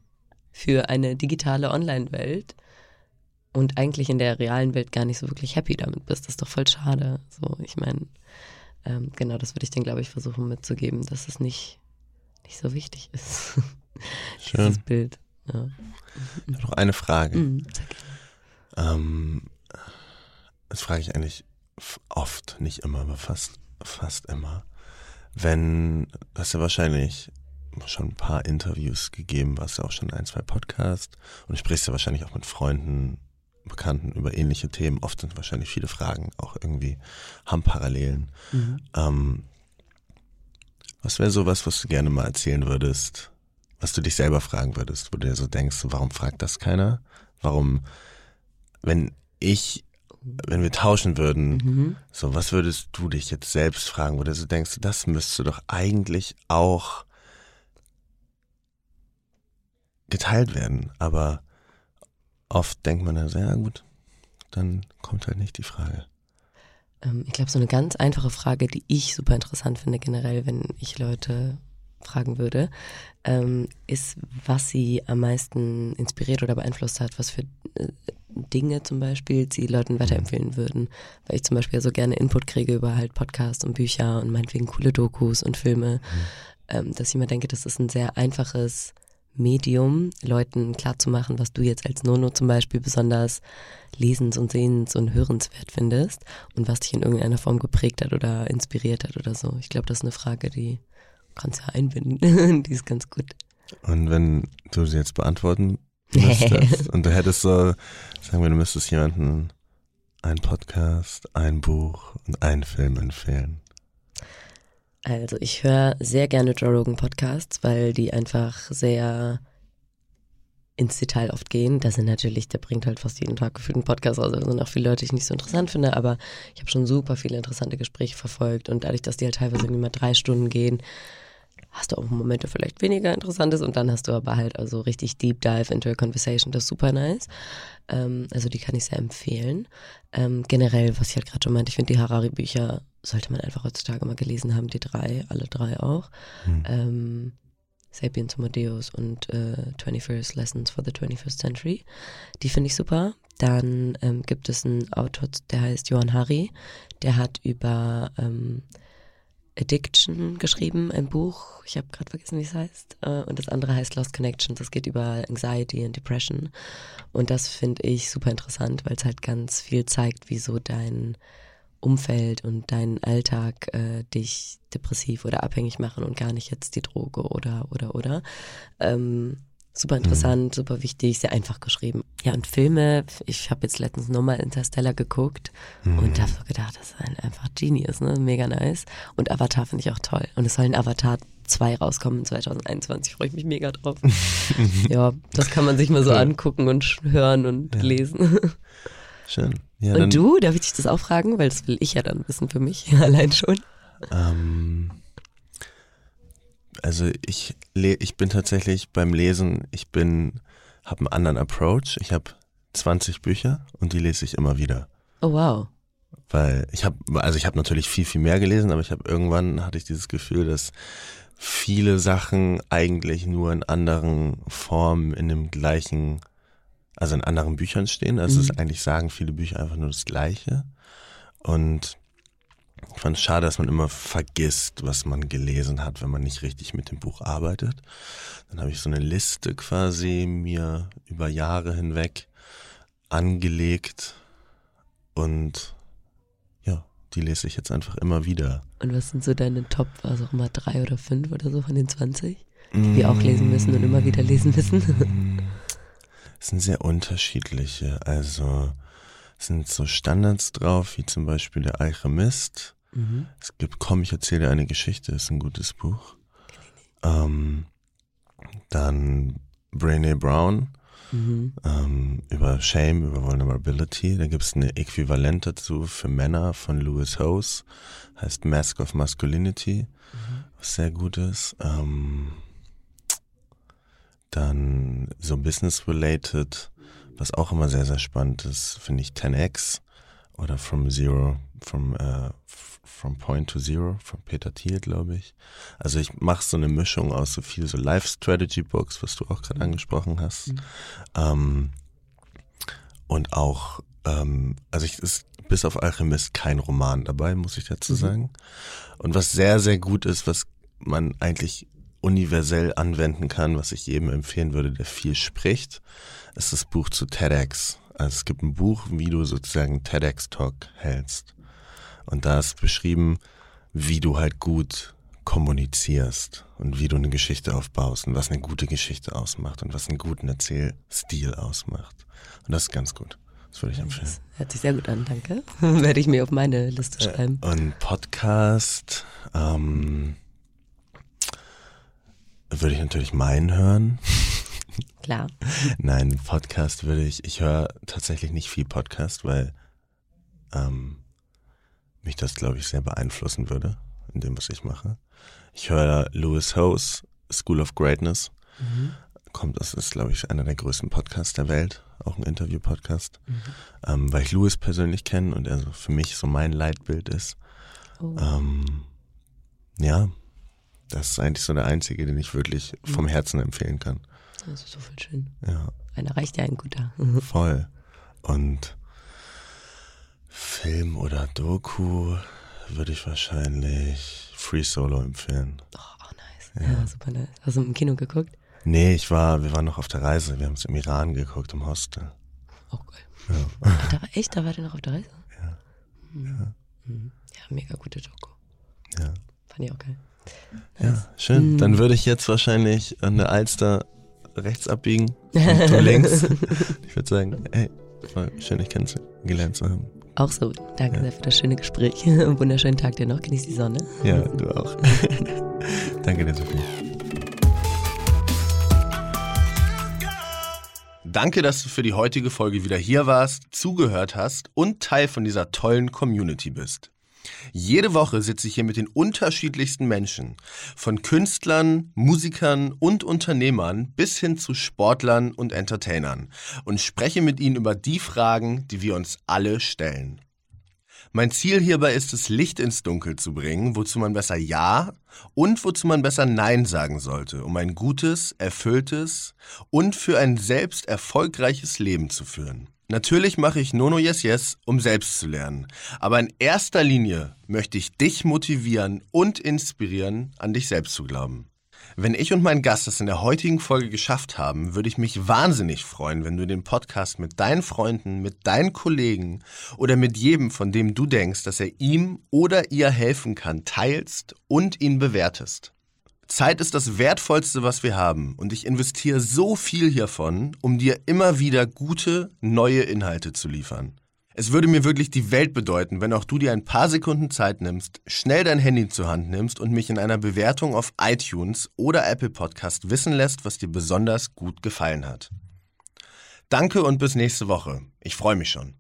für eine digitale Online-Welt und eigentlich in der realen Welt gar nicht so wirklich happy damit bist. Das ist doch voll schade. So, ich meine, ähm, genau, das würde ich dann, glaube ich, versuchen mitzugeben, dass es nicht, nicht so wichtig ist. <laughs> Schön. Dieses Bild. Ja. Ich habe noch eine Frage. Mhm, ähm, das frage ich eigentlich oft, nicht immer, aber fast, fast immer. Wenn, das ist ja wahrscheinlich schon ein paar Interviews gegeben, warst ja auch schon ein, zwei Podcasts und du sprichst ja wahrscheinlich auch mit Freunden, Bekannten über ähnliche Themen. Oft sind wahrscheinlich viele Fragen auch irgendwie, haben Parallelen. Mhm. Ähm, was wäre sowas, was du gerne mal erzählen würdest, was du dich selber fragen würdest, wo du dir so denkst, warum fragt das keiner? Warum, wenn ich, wenn wir tauschen würden, mhm. so was würdest du dich jetzt selbst fragen, wo du so denkst, das müsstest du doch eigentlich auch geteilt werden. Aber oft denkt man dann, ja gut, dann kommt halt nicht die Frage. Ähm, ich glaube, so eine ganz einfache Frage, die ich super interessant finde generell, wenn ich Leute fragen würde, ähm, ist, was sie am meisten inspiriert oder beeinflusst hat, was für äh, Dinge zum Beispiel sie Leuten weiterempfehlen würden. Weil ich zum Beispiel so gerne Input kriege über halt Podcasts und Bücher und meinetwegen coole Dokus und Filme, mhm. ähm, dass ich mir denke, das ist ein sehr einfaches Medium, Leuten klarzumachen, was du jetzt als Nono zum Beispiel besonders lesens- und sehens- und hörenswert findest und was dich in irgendeiner Form geprägt hat oder inspiriert hat oder so. Ich glaube, das ist eine Frage, die kannst du ja einbinden. <laughs> die ist ganz gut. Und wenn du sie jetzt beantworten müsstest <laughs> und du hättest so, sagen wir, du müsstest jemanden einen Podcast, ein Buch und einen Film empfehlen. Also ich höre sehr gerne Joe Rogan Podcasts, weil die einfach sehr ins Detail oft gehen. Das sind natürlich, der bringt halt fast jeden Tag gefühlt einen Podcast raus. Also sind auch viele Leute, die ich nicht so interessant finde, aber ich habe schon super viele interessante Gespräche verfolgt und dadurch, dass die halt teilweise mehr drei Stunden gehen, hast du auch Momente vielleicht weniger Interessantes und dann hast du aber halt also richtig Deep Dive into a Conversation, das ist super nice. Ähm, also die kann ich sehr empfehlen. Ähm, generell, was ich halt gerade schon meinte, ich finde die Harari-Bücher sollte man einfach heutzutage mal gelesen haben, die drei, alle drei auch. Hm. Ähm, Sapiens Homo Deus und äh, 21st Lessons for the 21st Century. Die finde ich super. Dann ähm, gibt es einen Autor, der heißt Johann Hari. Der hat über ähm, Addiction geschrieben, ein Buch. Ich habe gerade vergessen, wie es heißt. Äh, und das andere heißt Lost Connections. Das geht über Anxiety und Depression. Und das finde ich super interessant, weil es halt ganz viel zeigt, wie so dein Umfeld und dein Alltag äh, dich depressiv oder abhängig machen und gar nicht jetzt die Droge oder oder oder. Ähm, super interessant, mhm. super wichtig, sehr einfach geschrieben. Ja, und Filme, ich habe jetzt letztens nochmal Interstellar geguckt mhm. und habe so gedacht, das ist einfach Genius, ne? Mega nice. Und Avatar finde ich auch toll. Und es soll ein Avatar 2 rauskommen 2021, freue ich mich mega drauf. <laughs> ja, das kann man sich mal so angucken und hören und ja. lesen. <laughs> Schön. Ja, und du, darf ich dich das auch fragen? Weil das will ich ja dann wissen für mich, <laughs> allein schon. Ähm, also ich, ich bin tatsächlich beim Lesen, ich bin, habe einen anderen Approach. Ich habe 20 Bücher und die lese ich immer wieder. Oh wow. Weil ich habe, also ich habe natürlich viel, viel mehr gelesen, aber ich habe irgendwann hatte ich dieses Gefühl, dass viele Sachen eigentlich nur in anderen Formen in dem gleichen also in anderen Büchern stehen. Also mhm. es eigentlich sagen viele Bücher einfach nur das Gleiche. Und ich fand es schade, dass man immer vergisst, was man gelesen hat, wenn man nicht richtig mit dem Buch arbeitet. Dann habe ich so eine Liste quasi mir über Jahre hinweg angelegt und ja, die lese ich jetzt einfach immer wieder. Und was sind so deine Top, also auch mal drei oder fünf oder so von den 20, die wir auch lesen müssen und immer wieder lesen müssen? sind sehr unterschiedliche. Also sind so Standards drauf, wie zum Beispiel der Alchemist. Mhm. Es gibt Komm, ich erzähle eine Geschichte, ist ein gutes Buch. Ähm, dann Brené Brown mhm. ähm, über Shame, über Vulnerability. Da gibt es eine Äquivalent dazu für Männer von Lewis Hose, heißt Mask of Masculinity, mhm. was sehr gut ist. Ähm, dann so business-related, was auch immer sehr, sehr spannend ist, finde ich 10x oder From Zero, from, uh, from Point to Zero von Peter Thiel, glaube ich. Also ich mache so eine Mischung aus so viel so Life Strategy Books, was du auch gerade angesprochen hast. Mhm. Ähm, und auch, ähm, also ich ist bis auf Alchemist kein Roman dabei, muss ich dazu mhm. sagen. Und was sehr, sehr gut ist, was man eigentlich universell anwenden kann, was ich jedem empfehlen würde, der viel spricht, ist das Buch zu TEDx. Also es gibt ein Buch, wie du sozusagen TEDx-Talk hältst. Und da ist beschrieben, wie du halt gut kommunizierst und wie du eine Geschichte aufbaust und was eine gute Geschichte ausmacht und was einen guten Erzählstil ausmacht. Und das ist ganz gut. Das würde ich empfehlen. Das hört sich sehr gut an, danke. <laughs> Werde ich mir auf meine Liste schreiben. Und Podcast, ähm, würde ich natürlich meinen hören. Klar. Nein, Podcast würde ich, ich höre tatsächlich nicht viel Podcast, weil ähm, mich das, glaube ich, sehr beeinflussen würde in dem, was ich mache. Ich höre Louis Hose, School of Greatness. Mhm. Kommt, das ist, glaube ich, einer der größten Podcasts der Welt, auch ein Interview-Podcast, mhm. ähm, weil ich Louis persönlich kenne und er so für mich so mein Leitbild ist. Oh. Ähm, ja, das ist eigentlich so der einzige, den ich wirklich vom mhm. Herzen empfehlen kann. Das ist so viel schön. Ja. Einer reicht ja ein guter. <laughs> Voll. Und Film oder Doku würde ich wahrscheinlich Free Solo empfehlen. Oh, oh nice. Ja. ja. super nice. Hast du im Kino geguckt? Nee, ich war, wir waren noch auf der Reise. Wir haben es im Iran geguckt, im Hostel. Oh, geil. Ja. Ach, da war echt, da war der noch auf der Reise? Ja. Mhm. Ja, mhm. ja mega gute Doku. Ja. Fand ich auch geil. Ja, schön. Dann würde ich jetzt wahrscheinlich an der Alster rechts abbiegen und du <laughs> links. Ich würde sagen, hey, war schön, dich kennengelernt zu haben. Auch so. Danke ja. sehr für das schöne Gespräch. <laughs> Einen wunderschönen Tag dir noch. Genieß die Sonne. Ja, du auch. <laughs> Danke dir, Sophie. Danke, dass du für die heutige Folge wieder hier warst, zugehört hast und Teil von dieser tollen Community bist. Jede Woche sitze ich hier mit den unterschiedlichsten Menschen, von Künstlern, Musikern und Unternehmern bis hin zu Sportlern und Entertainern und spreche mit ihnen über die Fragen, die wir uns alle stellen. Mein Ziel hierbei ist es, Licht ins Dunkel zu bringen, wozu man besser Ja und wozu man besser Nein sagen sollte, um ein gutes, erfülltes und für ein selbst erfolgreiches Leben zu führen. Natürlich mache ich Nono Yes Yes, um selbst zu lernen. Aber in erster Linie möchte ich dich motivieren und inspirieren, an dich selbst zu glauben. Wenn ich und mein Gast es in der heutigen Folge geschafft haben, würde ich mich wahnsinnig freuen, wenn du den Podcast mit deinen Freunden, mit deinen Kollegen oder mit jedem, von dem du denkst, dass er ihm oder ihr helfen kann, teilst und ihn bewertest. Zeit ist das Wertvollste, was wir haben. Und ich investiere so viel hiervon, um dir immer wieder gute, neue Inhalte zu liefern. Es würde mir wirklich die Welt bedeuten, wenn auch du dir ein paar Sekunden Zeit nimmst, schnell dein Handy zur Hand nimmst und mich in einer Bewertung auf iTunes oder Apple Podcast wissen lässt, was dir besonders gut gefallen hat. Danke und bis nächste Woche. Ich freue mich schon.